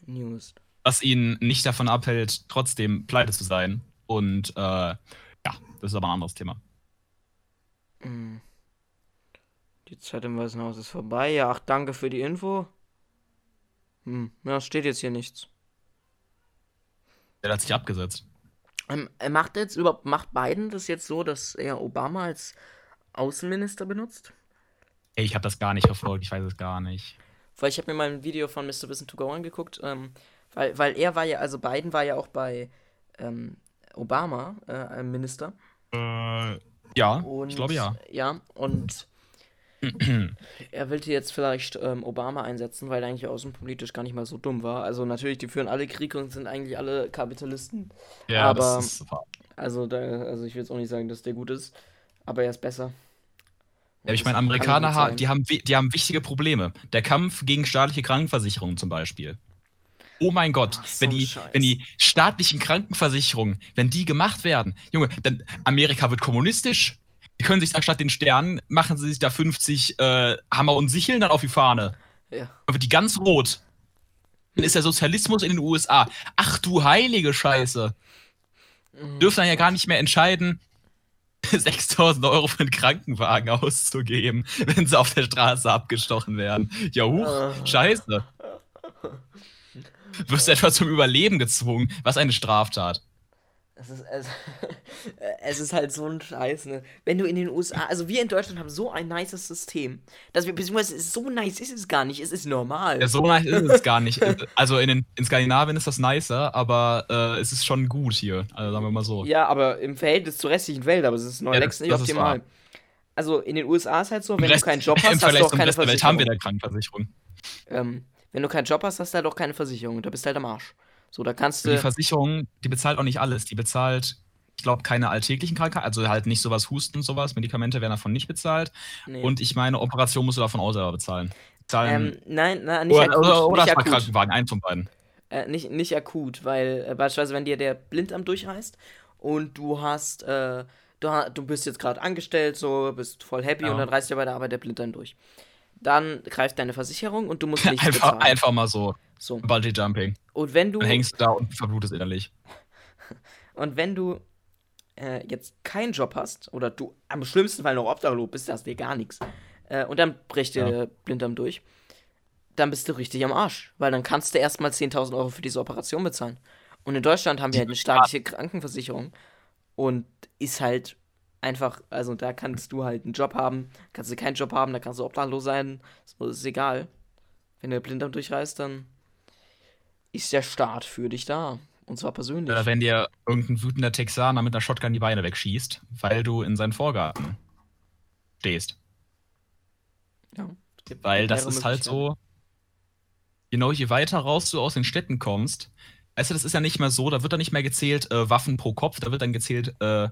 News. Was ihn nicht davon abhält, trotzdem pleite zu sein. Und äh, ja, das ist aber ein anderes Thema. Hm. Die Zeit im Weißen Haus ist vorbei. Ja, ach, danke für die Info. Hm, ja, steht jetzt hier nichts. Der hat sich abgesetzt. Ähm, er macht jetzt überhaupt, macht Biden das jetzt so, dass er Obama als Außenminister benutzt? Ey, ich habe das gar nicht verfolgt, ich weiß es gar nicht. Weil ich habe mir mal ein Video von Mr. Wissen to Go angeguckt, ähm, weil, weil er war ja, also Biden war ja auch bei ähm, Obama äh, Minister. Äh, ja, Und, ich glaube ja. Ja, und er wollte jetzt vielleicht ähm, Obama einsetzen, weil er eigentlich außenpolitisch gar nicht mal so dumm war. Also natürlich, die führen alle Krieg und sind eigentlich alle Kapitalisten. Ja, aber- das ist wahr. Also, da, also ich will jetzt auch nicht sagen, dass der gut ist, aber er ist besser. Ja, ich meine, Amerikaner, ha die, haben, die haben wichtige Probleme. Der Kampf gegen staatliche Krankenversicherungen zum Beispiel. Oh mein Gott, Ach, so wenn, die, Scheiß. wenn die staatlichen Krankenversicherungen, wenn die gemacht werden, Junge, dann Amerika wird kommunistisch. Die können sich da statt den Sternen, machen sie sich da 50 äh, Hammer und Sicheln dann auf die Fahne. Ja. Dann wird die ganz rot. Dann ist der Sozialismus in den USA. Ach du heilige Scheiße. Mhm. Dürfen dann ja gar nicht mehr entscheiden, [laughs] 6000 Euro für einen Krankenwagen auszugeben, wenn sie auf der Straße abgestochen werden. Ja, huch, Ah. scheiße. Wirst du etwa zum Überleben gezwungen? Was eine Straftat. Es ist, es, [laughs] es ist halt so ein Scheiß, ne? Wenn du in den USA, also wir in Deutschland haben so ein nices System, dass wir, beziehungsweise so nice ist es gar nicht, es ist normal. Ja, so nice ist es gar nicht. [laughs] Also in, den, in Skandinavien ist das nicer, aber äh, es ist schon gut hier. Also sagen wir mal so. Ja, aber im Verhältnis zur restlichen Welt, aber es ist noch Ja, längst das- nicht das optimal. Also in den USA ist halt so, wenn Rest- du keinen Job [laughs] hast, hast du auch keine der Welt haben wir Versicherung. da Krankenversicherung. Ähm, wenn du keinen Job hast, hast du halt auch keine Versicherung. Da bist du halt am Arsch. So, da kannst Die du. Versicherung, die bezahlt auch nicht alles. Die bezahlt, ich glaube, keine alltäglichen Krankheiten, also halt nicht sowas Husten und sowas. Medikamente werden davon nicht bezahlt. Nee. Und ich meine, Operation musst du davon auch selber bezahlen. Zahlen, ähm, nein, nein, nicht oder, akut. oder, oder nicht es war akut. Krankenwagen, eins von beiden. Äh, nicht, nicht akut, weil äh, beispielsweise, wenn dir der Blinddarm durchreißt und du hast, äh, du, du bist jetzt gerade angestellt, so, bist voll happy Ja. und dann reißt dir bei der Arbeit der Blinddarm durch. Dann greift deine Versicherung und du musst [laughs] nichts Einfach, bezahlen. einfach mal so. So. Bungee Jumping. Und wenn du Dann hängst du da und verblutest innerlich. [laughs] und wenn du äh, jetzt keinen Job hast oder du am schlimmsten Fall noch obdachlos bist, hast du dir gar nichts. Äh, und dann bricht dir Ja. der Blinddarm durch. Dann bist du richtig am Arsch, weil dann kannst du erstmal 10.000 Euro für diese Operation bezahlen. Und in Deutschland haben wir halt eine staatliche Krankenversicherung und ist halt einfach, also da kannst du halt einen Job haben, kannst du keinen Job haben, da kannst du obdachlos sein, so ist egal. Wenn der Blinddarm durchreißt, dann ist der Staat für dich da. Und zwar persönlich. Oder wenn dir irgendein wütender Texaner mit einer Shotgun die Beine wegschießt, weil du in seinen Vorgarten stehst. ja, Weil das ist halt so, genau je weiter raus du aus den Städten kommst, weißt du, das ist ja nicht mehr so, da wird dann nicht mehr gezählt äh, Waffen pro Kopf, da wird dann gezählt äh,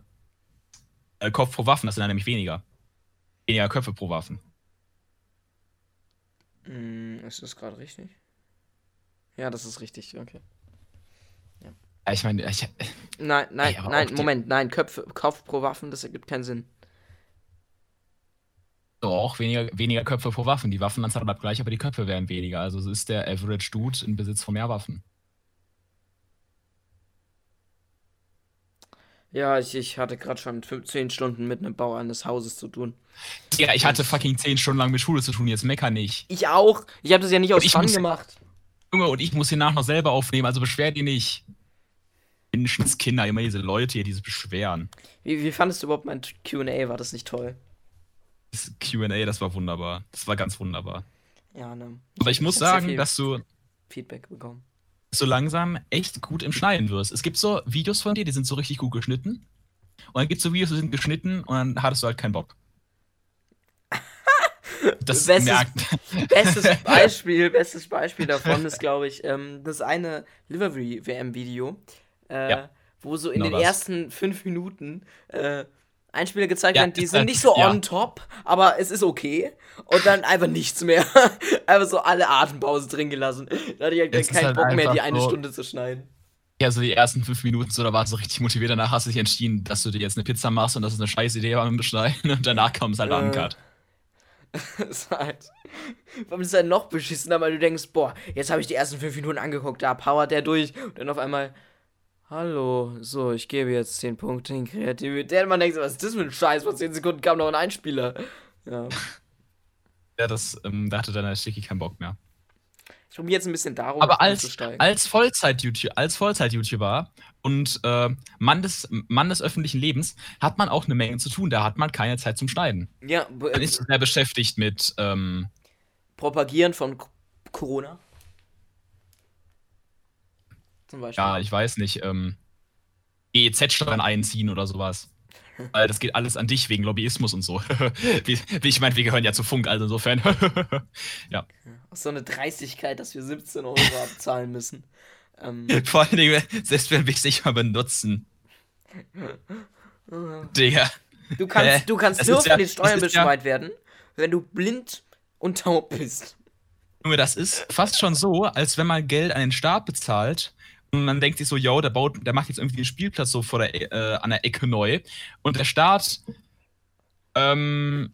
äh, Kopf pro Waffen, das sind dann nämlich weniger. Weniger Köpfe pro Waffen. Mm, ist das gerade richtig? Ja, das ist richtig, okay. Ja, ich meine, ich, Nein, nein, Ey, nein, Moment, nein, Köpfe, Kopf pro Waffen, das ergibt keinen Sinn. doch weniger, weniger Köpfe pro Waffen. Die Waffenanzahl bleibt gleich, aber die Köpfe werden weniger. Also es ist der Average Dude in Besitz von mehr Waffen. Ja, ich, ich hatte gerade schon 15 Stunden mit einem Bau eines Hauses zu tun. Ja, ich hatte fucking 10 Stunden lang mit Schule zu tun, jetzt mecker nicht. Ich auch. Ich habe das ja nicht aus Fun gemacht. Junge, und ich muss hier nach noch selber aufnehmen, also beschwer dir nicht. Menschenskinder, immer diese Leute hier, die sich beschweren. Wie, wie fandest du überhaupt mein QA? War das nicht toll? Das QA, das war wunderbar. Das war ganz wunderbar. Ja, ne. Aber ich muss hab sehr sagen, dass du Feedback bekommen. so langsam echt gut im Schneiden wirst. Es gibt so Videos von dir, die sind so richtig gut geschnitten. Und dann gibt es so Videos, die sind geschnitten und dann hattest du halt keinen Bock. Das Bestes- merkt. [laughs] Bestes [laughs] Beispiel, bestes Beispiel davon ist, glaube ich, ähm, das eine Livery-WM-Video, äh, Ja. wo so in Genau den das. ersten fünf Minuten äh, Einspieler gezeigt Ja, werden, die sind halt- nicht so ja. on top, aber es ist okay. Und dann einfach nichts mehr. [laughs] einfach so alle Atempausen drin gelassen. Da hatte ich halt Es keinen halt Bock mehr, die eine so- Stunde zu schneiden. Ja, so die ersten fünf Minuten so, da warst du richtig motiviert. Danach hast du dich entschieden, dass du dir jetzt eine Pizza machst und das ist eine scheiß Idee war mit dem Schneiden. Und danach kam es halt Äh. uncut. Das [laughs] ist halt. Warum ist halt noch beschissener, weil du denkst, boah, jetzt habe ich die ersten fünf Minuten angeguckt, da powert der durch und dann auf einmal, hallo, so, ich gebe jetzt 10 Punkte in Kreativität. Man denkt was ist das für ein Scheiß? Vor 10 Sekunden kam noch ein Einspieler. Ja. Ja, das, ähm, da hatte dann der Sticky keinen Bock mehr. Ich probiere jetzt ein bisschen darum, Aber als, als Vollzeit-YouTuber als Vollzeit-YouTuber und äh, Mann, des, Mann des öffentlichen Lebens hat man auch eine Menge zu tun. Da hat man keine Zeit zum Schneiden. ja, Man ist sehr beschäftigt mit, ähm, Propagieren von Corona. Zum Beispiel. ja, ich weiß nicht, ähm, EEZ-Steuern einziehen oder sowas. [laughs] Weil das geht alles an dich wegen Lobbyismus und so. [laughs] ich meine, wir gehören ja zu Funk, also insofern. [laughs] ja. So eine Dreistigkeit, dass wir 17 Euro abzahlen müssen. Ähm, [laughs] Vor allen Dingen, selbst wenn wir es nicht mal benutzen. Digga. Du kannst, Hä? du kannst nur von ja- den Steuern ist ja- werden, wenn du blind und taub bist. Junge, das ist fast schon so, als wenn man Geld an den Staat bezahlt und man denkt sich so, yo, der baut, der macht jetzt irgendwie den Spielplatz so vor der, äh, an der Ecke neu und der Staat ähm,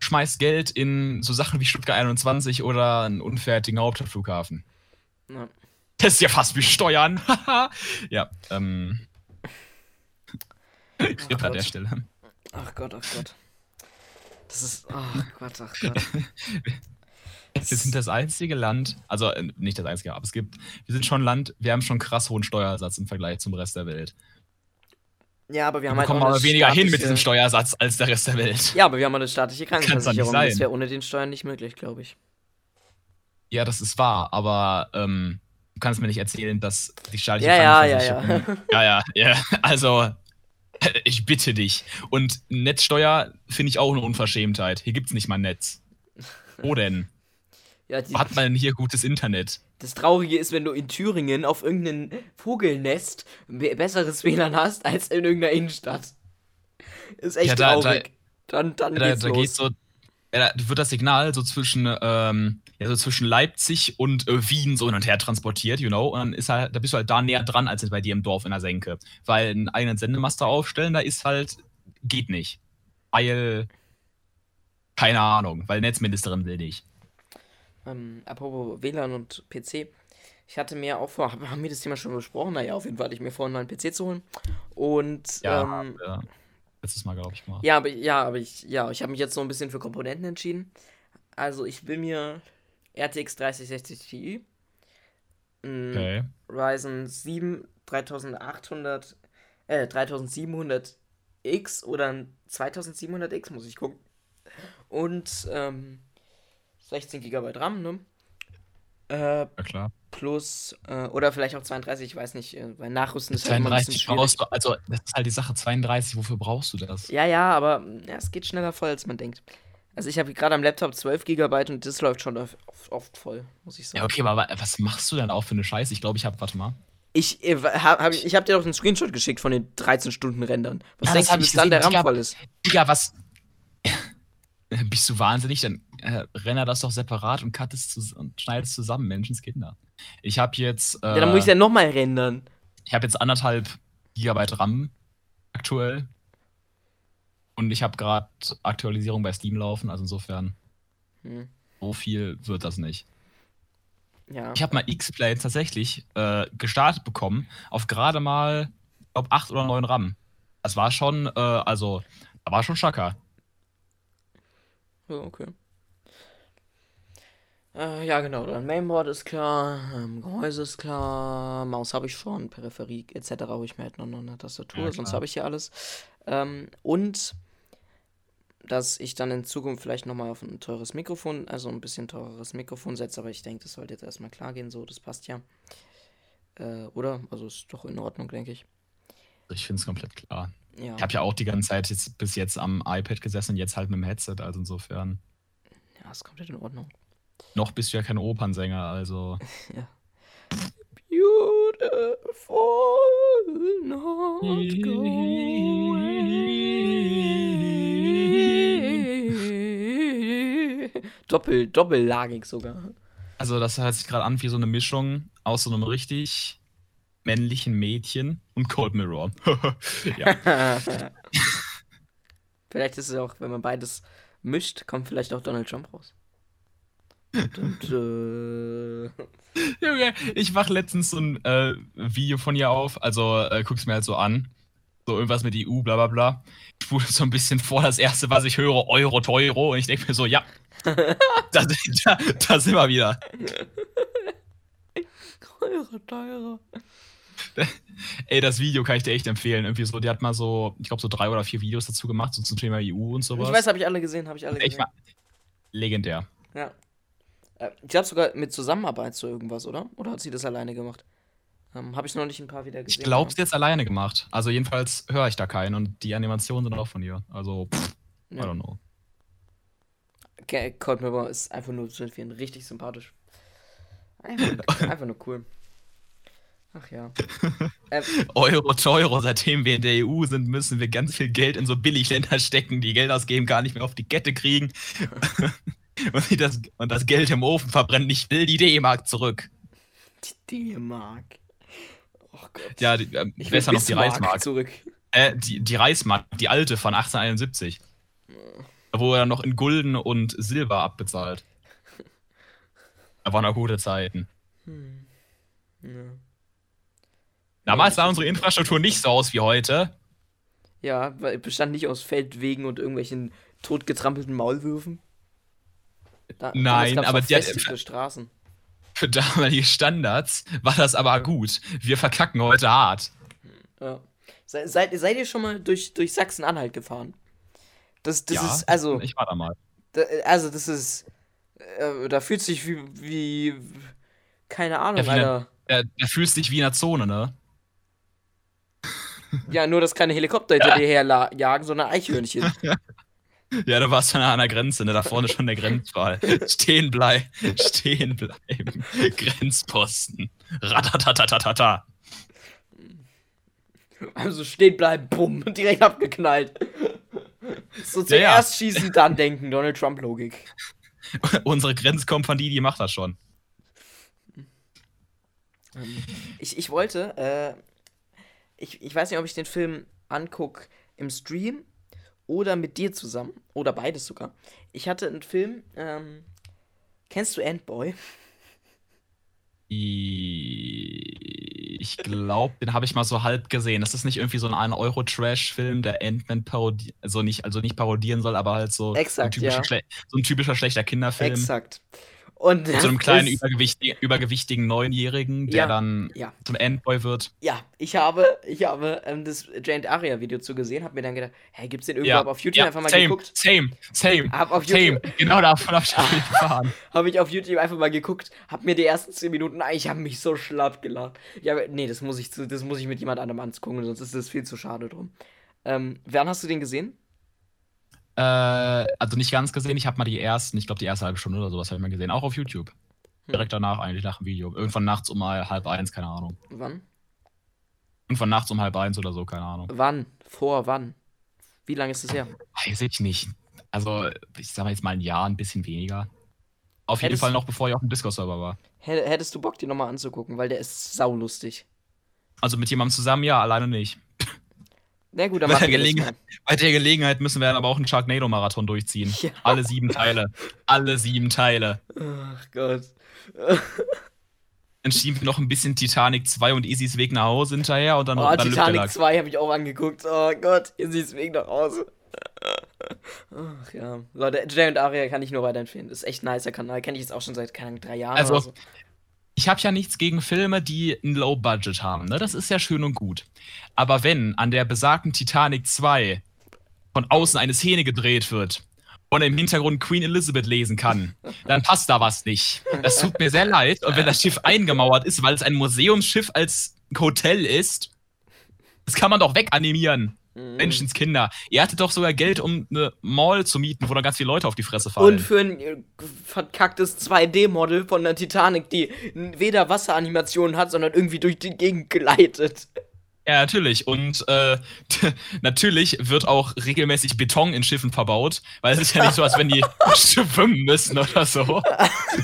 schmeißt Geld in so Sachen wie Stuttgart 21 oder einen unfertigen Hauptstadtflughafen. Ja. Das ist ja fast wie Steuern. ja, ähm. Rip an der. Stelle. Ach Gott, ach Gott. Das ist. Ach Gott, ach Gott. [laughs] Wir sind das einzige Land, also äh, nicht das einzige, aber es gibt, wir sind schon ein Land, wir haben schon krass hohen Steuersatz im Vergleich zum Rest der Welt. Ja, aber wir Wir haben halt. bekommen auch eine aber weniger hin mit diesem Steuersatz als der Rest der Welt. Ja, aber wir haben eine staatliche Krankenversicherung. Das wäre ohne den Steuern nicht möglich, glaube ich. Ja, das ist wahr, aber ähm, kannst mir nicht erzählen, dass die staatliche Ja, ja, ja, Krankenversicherung. [laughs] Ja, ja, ja. Also, ich bitte dich. Und Netzsteuer finde ich auch eine Unverschämtheit. Hier gibt's nicht mal Netz. Wo denn? Ja, die, hat man hier gutes Internet? das Traurige ist, wenn du in Thüringen auf irgendeinem Vogelnest be- besseres WLAN hast als in irgendeiner Innenstadt. Ist echt Ja, da- da- traurig. dann dann Da, geht's da los. geht so, ja, da wird das Signal so zwischen, ähm, ja, so zwischen Leipzig und äh, Wien so hin und her transportiert, you know, und dann ist halt, da bist du halt da näher dran als bei dir im Dorf in der Senke. Weil einen eigenen Sendemaster aufstellen, da ist halt, geht nicht. Weil, keine Ahnung, weil Netzministerin will nicht. Ähm, apropos WLAN und PC. Ich hatte mir auch vor, [laughs] haben wir das Thema schon besprochen? Naja, auf jeden Fall hatte ich mir vor, einen neuen PC zu holen. Und Ja, ähm, ja letztes Mal, glaube ich, mal. ja, aber ja, aber ich, ja, ich habe mich jetzt so ein bisschen für Komponenten entschieden. Also ich will mir RTX 3060 Ti, ein Okay. Ryzen 7 3800, äh, 3700X oder ein 2700X, muss ich gucken. Und ähm, 16 GB RAM, ne? Äh, Ja, klar. plus, äh, oder vielleicht auch 32, ich weiß nicht, äh, weil Nachrüsten ist halt immer ein bisschen 32 schwierig. du, also, das ist halt die Sache, 32, wofür brauchst du das? Ja, ja, aber ja, es geht schneller voll, als man denkt. Also ich habe gerade am Laptop 12 GB und das läuft schon oft, oft voll, muss ich sagen. Ja, okay, aber was machst du denn auch für eine Scheiße? Ich glaube, ich habe, warte mal. Ich, äh, hab, hab, ich hab dir doch einen Screenshot geschickt von den 13 Stunden Rendern. Was Ja, denkst du, bis dann der RAM voll ist? Digga, was. [laughs] Bist du wahnsinnig? Dann äh, renner das doch separat und cut es und schneid es zusammen, Menschenskinder. Ich habe jetzt. Äh, Ja, dann muss ich ja nochmal rendern. ich habe jetzt anderthalb Gigabyte RAM aktuell. Und ich habe gerade Aktualisierung bei Steam laufen, also insofern Hm. so viel wird das nicht. Ja. Ich habe mal X-Play tatsächlich äh, gestartet bekommen auf gerade mal, glaube, 8 oder 9 RAM. Das war schon, äh, also, da war schon Schaka. Ja, okay. Äh, ja, genau. Dann Mainboard ist klar, ähm, Gehäuse ist klar, Maus habe ich schon, Peripherie etc. hole ich mir halt noch, noch eine Tastatur, Ja, sonst habe ich hier alles. Ähm, und dass ich dann in Zukunft vielleicht nochmal auf ein teures Mikrofon, also ein bisschen teureres Mikrofon setze, aber ich denke, das sollte jetzt erstmal klar gehen, so, das passt ja. Äh, oder? Also ist doch in Ordnung, denke ich. Ich finde es komplett klar. Ja. Ich habe ja auch die ganze Zeit jetzt, bis jetzt am iPad gesessen und jetzt halt mit dem Headset, also insofern. Ja, ist komplett in Ordnung. Noch bist du ja kein Opernsänger, also. [laughs] Ja. Beautiful not going. Doppel, doppellagig sogar. Also, das hört sich gerade an wie so eine Mischung aus so einem richtig männlichen Mädchen und Cold Mirror. [laughs] ja. [laughs] vielleicht ist es auch, wenn man beides mischt, kommt vielleicht auch Donald Trump raus. Äh, [laughs] Junge, ich mach letztens so ein äh, Video von ihr auf, also äh, guck's mir halt so an. So irgendwas mit EU, bla bla bla. Ich spule so ein bisschen vor, das erste, was ich höre, Euro, Teuro. Und ich denke mir so, ja, da, da, da sind wir wieder. teure, teure. [laughs] Ey, das Video kann ich dir echt empfehlen. Irgendwie so, die hat mal so, ich glaube, so drei oder vier Videos dazu gemacht, so zum Thema EU und sowas. Ich weiß, habe ich alle gesehen, habe ich alle gesehen. mal legendär. Ja. Äh, Ich glaube sogar mit Zusammenarbeit so irgendwas, oder? Oder hat sie das alleine gemacht? Ähm, habe ich noch nicht ein paar wieder gesehen. Ich glaube, sie jetzt alleine gemacht. Also jedenfalls höre ich da keinen und die Animationen sind auch von ihr. Also, pff, I Ja. don't know. Okay, Cold Mirror ist einfach nur zu empfehlen. Richtig sympathisch. Einfach, einfach nur cool. [laughs] Ach ja. [laughs] ähm, Euro, Teuro, seitdem wir in der EU sind, müssen wir ganz viel Geld in so Billigländer stecken, die Geld ausgeben, gar nicht mehr auf die Kette kriegen. [laughs] und, das, und das Geld im Ofen verbrennen. Ich will die D-Mark zurück. die D-Mark. Oh Gott. Ja, die, äh, ich will besser noch die Reichsmark. zurück. Äh, die, die Reichsmark, die alte von 1871. Wo er dann noch in Gulden und Silber abbezahlt. [laughs] Da waren noch gute Zeiten. Hm. Ja. Damals sah unsere Infrastruktur nicht so aus wie heute. ja, weil bestand nicht aus Feldwegen und irgendwelchen totgetrampelten Maulwürfen. Da, Nein, aber die hat- Straßen. Für damalige Standards war das aber gut. Wir verkacken heute hart. Ja. Se, seid, seid ihr schon mal durch, durch Sachsen-Anhalt gefahren? Das, das ja, ist, also, Ich war da mal. da, also das ist, äh, da fühlt sich wie, wie keine Ahnung, Ja, wie eine- Alter. Der, der fühlt sich wie in der Zone, ne? [laughs] Ja, nur, dass keine Helikopter hinter dir herjagen, sondern Eichhörnchen. [laughs] Ja, da warst du an der Grenze, ne? Da vorne schon der Grenzwall. [laughs] Stehen bleiben. Stehen bleiben. Grenzposten. Ratatatatata. Also stehen bleiben, bumm, direkt abgeknallt. So Ja, ja. zuerst schießen, dann denken, Donald Trump-Logik. Unsere Grenzkompanie, die macht das schon. Ich, ich wollte, äh, ich, ich weiß nicht, ob ich den Film anguck im Stream oder mit dir zusammen. Oder beides sogar. Ich hatte einen Film, ähm, kennst du Antboy? Ich glaube, den habe ich mal so halb gesehen. Das ist nicht irgendwie so ein Euro-Trash-Film, der Ant-Man parodiert, also nicht, also nicht parodieren soll, aber halt so, Exakt, ein, typischer ja. so ein typischer schlechter Kinderfilm. Exakt. Und Mit so einem kleinen, übergewichtigen, übergewichtigen Neunjährigen, der Ja, dann ja. zum Endboy wird. Ja, ich habe, ich habe ähm, das Giant Aria Video zu gesehen, habe mir dann gedacht, hey, gibt's den irgendwo? Hab auf YouTube einfach mal same, geguckt. Same, same, Hab auf same. YouTube, Genau davon habe ich gefahren. [laughs] habe ich auf YouTube einfach mal geguckt, hab mir die ersten 10 Minuten, ah, ich habe mich so schlapp gelacht. Ja, nee, das muss ich das muss ich mit jemand anderem angucken, sonst ist das viel zu schade drum. Ähm, wann hast du den gesehen? Äh, also nicht ganz gesehen, ich habe mal die ersten, ich glaube die erste halbe Stunde oder sowas habe ich mal gesehen, auch auf YouTube. Hm. Direkt danach eigentlich, nach dem Video. Irgendwann nachts um mal halb eins, keine Ahnung. Wann? Irgendwann nachts um halb eins oder so, keine Ahnung. Wann? Vor wann? Wie lange ist es her? Weiß ich nicht. Also, ich sag mal jetzt mal ein Jahr, ein bisschen weniger. Auf jeden Hättest- Fall noch, bevor ich auf dem Discord-Server war. Hä- Hättest du Bock, den nochmal anzugucken, weil der ist saulustig. Also mit jemandem zusammen, ja, alleine nicht. Na gut, dann Bei machen der, Gelegenheit, bei der Gelegenheit müssen wir dann aber auch einen Sharknado-Marathon durchziehen. Ja. Alle sieben Teile. Alle sieben Teile. Ach Gott. Dann schieben wir noch ein bisschen Titanic 2 und Easys Weg nach Hause hinterher und dann, Oh, dann Titanic Lüfterlack. 2 habe ich auch angeguckt. Oh Gott, es Weg nach Hause. Ach ja. Leute, Jay und Aria kann ich nur weiterempfehlen. Ist echt ein nicer Kanal. Kenne ich jetzt auch schon seit, keine Ahnung, drei Jahren Also, oder so. Ich habe ja nichts gegen Filme, die ein Low-Budget haben. Ne? Das ist ja schön und gut. Aber wenn an der besagten Titanic 2 von außen eine Szene gedreht wird und im Hintergrund Queen Elizabeth lesen kann, dann passt da was nicht. Das tut mir sehr leid. Und wenn das Schiff eingemauert ist, weil es ein Museumsschiff als Hotel ist, das kann man doch weganimieren. Mhm. Menschenskinder. Ihr hattet doch sogar Geld, um eine Mall zu mieten, wo dann ganz viele Leute auf die Fresse fallen. Und für ein äh, verkacktes 2D-Model von der Titanic, die weder Wasseranimationen hat, sondern irgendwie durch die Gegend gleitet. Ja, natürlich. Und äh, [laughs] natürlich wird auch regelmäßig Beton in Schiffen verbaut, weil es ist ja nicht so, als wenn die [laughs] schwimmen müssen oder so.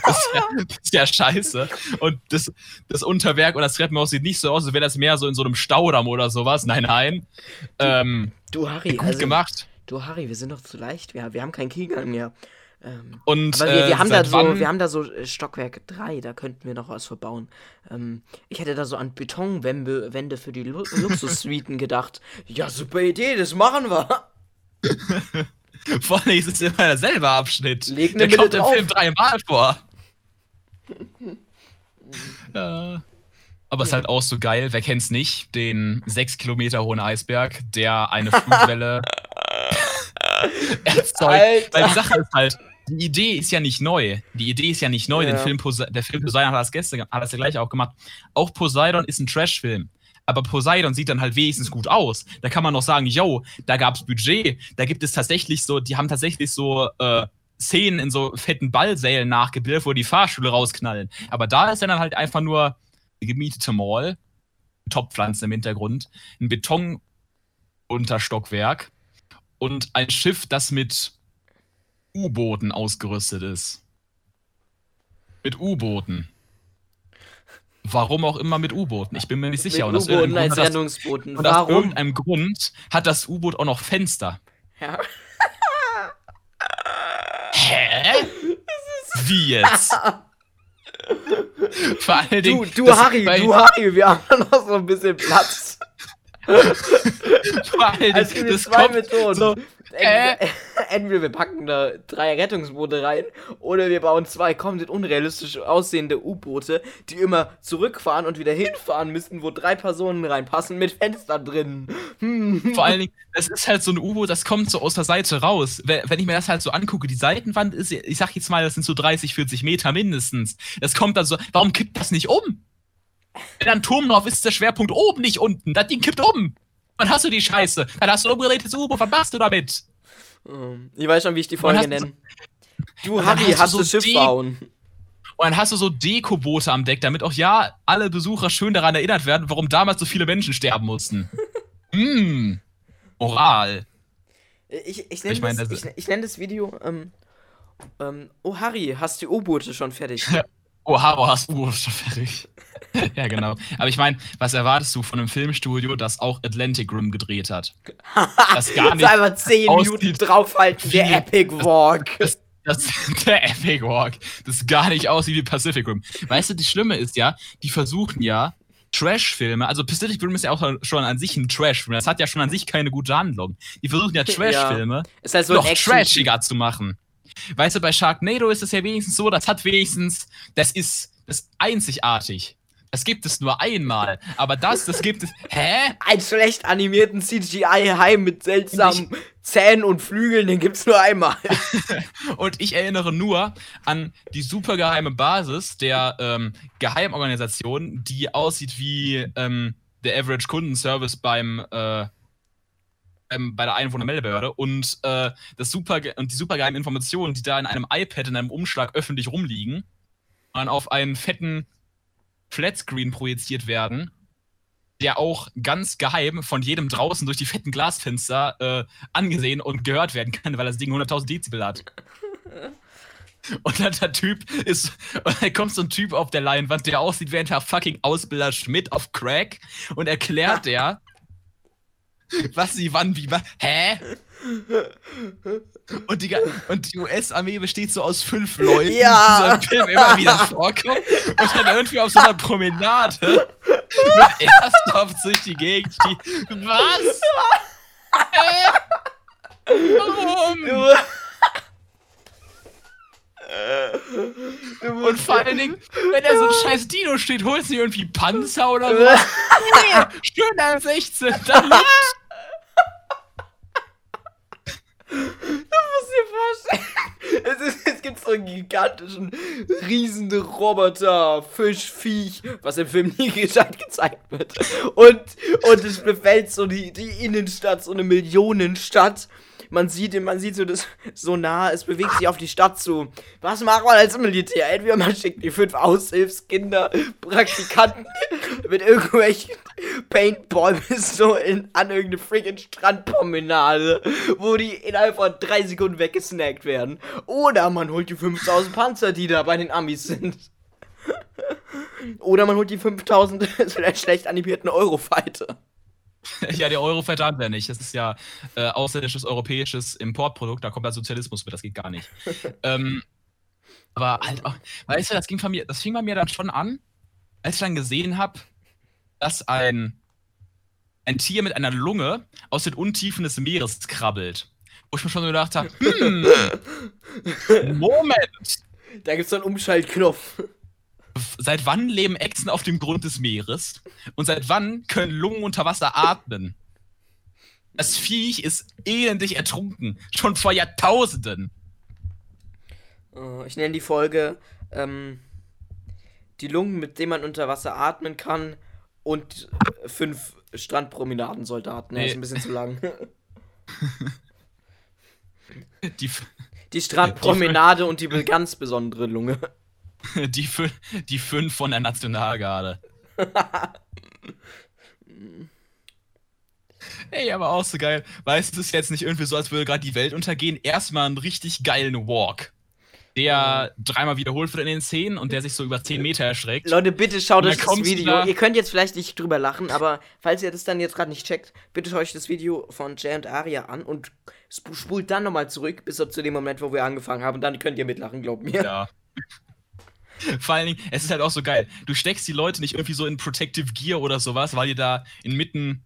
Das ist ja, das ist ja scheiße. Und das, das Unterwerk oder das Treppenhaus sieht nicht so aus, als wäre das mehr so in so einem Staudamm oder sowas. Nein, nein. Ähm, Du, Harry, gut also, gemacht. du, Harry, wir sind doch zu leicht. Wir, wir haben keinen Keygang mehr. Ähm, Und aber wir, äh, wir, haben da so, wann- wir haben da so äh, Stockwerk 3, da könnten wir noch was verbauen. Ähm, ich hätte da so an Betonwände Wände für die Lu [laughs] Luxussuiten gedacht. Ja, super Idee, das machen wir. [laughs] Vor allem ist es immer derselbe Abschnitt. Leg Der kommt im drauf. Film dreimal vor. ja. [laughs] Aber es ist halt auch so geil, wer kennt's nicht, den sechs Kilometer hohen Eisberg, der eine Flutwelle erzeugt. Weil die Sache ist halt, die Idee ist ja nicht neu. Die Idee ist ja nicht neu. Ja. Den Film Pose der Film Poseidon hat das, gestern, hat das ja gleich auch gemacht. Auch Poseidon ist ein Trash-Film. Aber Poseidon sieht dann halt wenigstens gut aus. Da kann man noch sagen, yo, da gab's Budget, da gibt es tatsächlich so, die haben tatsächlich so äh, Szenen in so fetten Ballsälen nachgebildet, wo die Fahrstühle rausknallen. Aber da ist dann halt einfach nur eine gemietete Mall, Topfpflanzen im Hintergrund, ein Betonunterstockwerk und ein Schiff, das mit U-Booten ausgerüstet ist. Mit U-Booten. Warum auch immer mit U-Booten? Ich bin mir nicht sicher. Mit aus U-Booten irgendeinem als Grund hat das- Rettungsbooten. und aus Warum? irgendeinem Grund hat das U-Boot auch noch Fenster. Ja. [laughs] Hä? Wie jetzt? [laughs] Vor allen Du, Dingen. du das- Harry, du Harry, wir haben noch so ein bisschen Platz. [laughs] Vor Dingen, Es gibt das zwei Methoden. so, Entweder, [laughs] entweder wir packen da drei Rettungsboote rein oder wir bauen zwei komplett unrealistisch aussehende U-Boote, die immer zurückfahren und wieder hinfahren müssten, wo drei Personen reinpassen mit Fenster drin. Hm. Vor allen Dingen, das ist halt so ein U-Boot, das kommt so aus der Seite raus. Wenn wenn ich mir das halt so angucke, die Seitenwand ist, ich sag jetzt mal, das sind so 30, 40 Meter mindestens. Das kommt dann so, warum kippt das nicht um? Wenn ein Turm drauf ist, ist der Schwerpunkt oben, nicht unten. Das Ding kippt um. Dann hast du die Scheiße. Dann hast du ein umgedrehtes U-Boot. Was machst du damit? Ähm, Ich weiß schon, wie ich die Folge nenne. Du Harry, hast du hast so du Schiff die- bauen. Und dann hast du so Dekoboote am Deck, damit auch ja alle Besucher schön daran erinnert werden, warum damals so viele Menschen sterben mussten. [laughs] Hm. Moral. Ich, ich nenne Ich mein, das, das- ich, ich nenn das Video, ähm, ähm, oh Harry, hast die U-Boote schon fertig? [laughs] Oh, Haro, hast du schon fertig. [laughs] ja, genau. Aber ich meine, was erwartest du von einem Filmstudio, das auch Atlantic Rim gedreht hat? Das [laughs] gar nicht. einfach 10 aussieht Minuten draufhalten, der wie- Epic Walk. Das, das, [laughs] der Epic Walk, das gar nicht aussieht wie Pacific Rim. Weißt du, das Schlimme ist ja, die versuchen ja, Trash-Filme, also Pacific Rim ist ja auch schon an sich ein Trash-Film, das hat ja schon an sich keine gute Handlung. Die versuchen ja Trash-Filme Ist halt so noch trashiger zu machen. Weißt du, bei Sharknado ist es ja wenigstens so, das hat wenigstens, das ist, das ist einzigartig. Das gibt es nur einmal. Aber das, das gibt es. Hä? Einen schlecht animierten CGI-Hai mit seltsamen Zähnen und Flügeln, den gibt's nur einmal. [laughs] Und ich erinnere nur an die supergeheime Basis der ähm, Geheimorganisation, die aussieht wie ähm, der Average Kundenservice beim äh, ähm, bei der Einwohnermeldebehörde und äh, das super und die supergeheimen Informationen, die da in einem iPad in einem Umschlag öffentlich rumliegen dann auf einen fetten Flatscreen projiziert werden, der auch ganz geheim von jedem draußen durch die fetten Glasfenster äh, angesehen und gehört werden kann, weil das Ding 100.000 Dezibel hat. [laughs] Und dann der Typ ist, und dann kommt so ein Typ auf der Leinwand, der aussieht wie ein fucking Ausbilder Schmidt auf Crack und erklärt der, was sie wann wie was. Hä? Und die, und die US-Armee besteht so aus fünf Leuten, Ja. die so im Film immer wieder vorkommen und dann irgendwie auf so einer Promenade mit Airsoft durch die Gegend die. Was? Hä? Warum? Und vor allen Dingen, wenn da so ein scheiß Dino steht, holst du dir irgendwie Panzer oder so. Nee, schön am 16. Da liegt [laughs] musst dir vorstellen, es, ist, es gibt so einen gigantischen, riesen Roboter, Fisch, Viech, was im Film nie [laughs] gescheit gezeigt wird. Und, und es befällt so die, die Innenstadt, so eine Millionenstadt. Man sieht, man sieht so das so nah, es bewegt sich auf die Stadt zu. Was macht man als Militär? Entweder man schickt die fünf Aushilfskinder, Praktikanten mit irgendwelchen Paintball-Pistolen an irgendeine freaking Strandpromenade, wo die innerhalb von drei Sekunden weggesnackt werden. Oder man holt die 5000 Panzer, die da bei den Amis sind. Oder man holt die 5000 [laughs] schlecht animierten Eurofighter. [laughs] Ja, der Eurofighter haben wir nicht. Das ist ja äh, ausländisches europäisches Importprodukt. Da kommt der Sozialismus mit. Das geht gar nicht. [laughs] ähm, aber halt auch, weißt du, das ging von mir, das fing bei mir dann schon an, als ich dann gesehen habe, dass ein, ein Tier mit einer Lunge aus den Untiefen des Meeres krabbelt. Wo ich mir schon so gedacht habe, [laughs] hm, Moment, Da gibt's so einen Umschaltknopf. Seit wann leben Echsen auf dem Grund des Meeres? Und seit wann können Lungen unter Wasser atmen? Das Viech ist elendig ertrunken. Schon vor Jahrtausenden. Äh, Ich nenne die Folge ähm, Die Lungen, mit denen man unter Wasser atmen kann und fünf Strandpromenadensoldaten. Nee. ist ein bisschen zu lang. [laughs] Die, Die Strandpromenade und die ganz besondere Lunge. [laughs] die, fü- die fünf von der Nationalgarde. [laughs] Ey, aber auch so geil. Weißt du, es ist jetzt nicht irgendwie so, als würde gerade die Welt untergehen. Erstmal einen richtig geilen Walk. Der dreimal wiederholt wird in den Szenen und der sich so über 10 Meter erschreckt. Leute, bitte schaut euch das Video. da- Ihr könnt jetzt vielleicht nicht drüber lachen, aber falls ihr das dann jetzt gerade nicht checkt, bitte schaut euch das Video von Jay und Aria an und sp spult dann nochmal zurück, bis zu dem Moment, wo wir angefangen haben. Dann könnt ihr mitlachen, glaubt mir. Ja. Vor allen Dingen, es ist halt auch so geil. Du steckst die Leute nicht irgendwie so in Protective Gear oder sowas, weil die da inmitten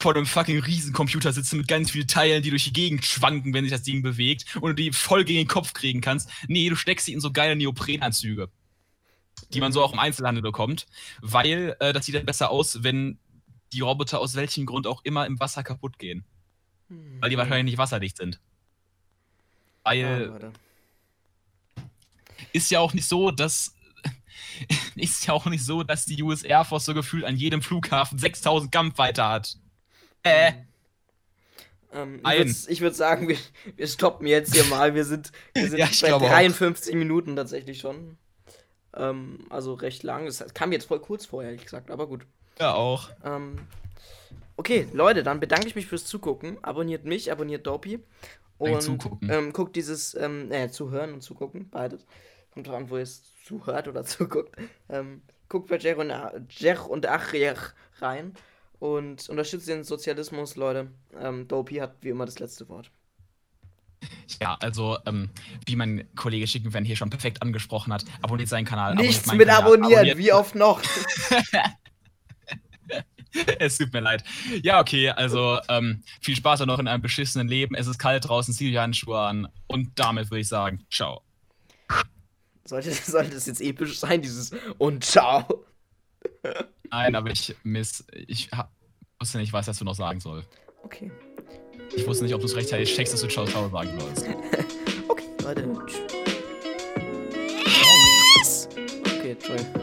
vor einem fucking Riesencomputer sitzen mit ganz vielen Teilen, die durch die Gegend schwanken, wenn sich das Ding bewegt und du die voll gegen den Kopf kriegen kannst. Nee, du steckst sie in so geile Neoprenanzüge, die man so auch im Einzelhandel bekommt, weil äh, das sieht dann besser aus, wenn die Roboter aus welchem Grund auch immer im Wasser kaputt gehen. Weil die wahrscheinlich nicht wasserdicht sind. Weil Ja, Leute. Ist ja auch nicht so, dass [laughs] ist ja auch nicht so, dass die US Air Force so gefühlt an jedem Flughafen 6000 Kampfweiter hat. Äh, Ähm, ich würde sagen, wir, wir stoppen jetzt hier mal. Wir sind, wir [laughs] sind Ja, bei glaube auch. 53 Minuten tatsächlich schon. Ähm, also recht lang. Das kam jetzt voll kurz vor, ehrlich gesagt, aber gut. ja auch. Ähm, okay, Leute, dann bedanke ich mich fürs Zugucken. Abonniert mich, abonniert. Nein, Und. Ähm, guckt dieses, ähm, äh, zuhören und zugucken, beides. Kommt drauf an, wo ihr es zuhört oder [laughs] zuguckt. Ähm, guckt bei Jer und, Jer und Achrier rein und unterstützt den Sozialismus, Leute. Ähm, Dopey hat wie immer das letzte Wort. Ja, also, ähm, wie mein Kollege Schickenfan hier schon perfekt angesprochen hat, abonniert seinen Kanal. Nichts mit Kanal, abonnieren, abonniert- wie oft noch? [laughs] es tut mir leid. Ja, okay, also, ähm, viel Spaß auch noch in einem beschissenen Leben. Es ist kalt draußen, zieh die Handschuhe an. Und damit würde ich sagen, ciao. Sollte, [laughs] sollte das jetzt episch sein, dieses und ciao? Nein, aber ich miss. Ich hab, wusste nicht, was du noch sagen soll. Okay. Ich wusste nicht, ob du es rechtzeitig checkst, dass du ciao ciao sagen sollst. [laughs] okay, Leute. Yes! Okay, toll.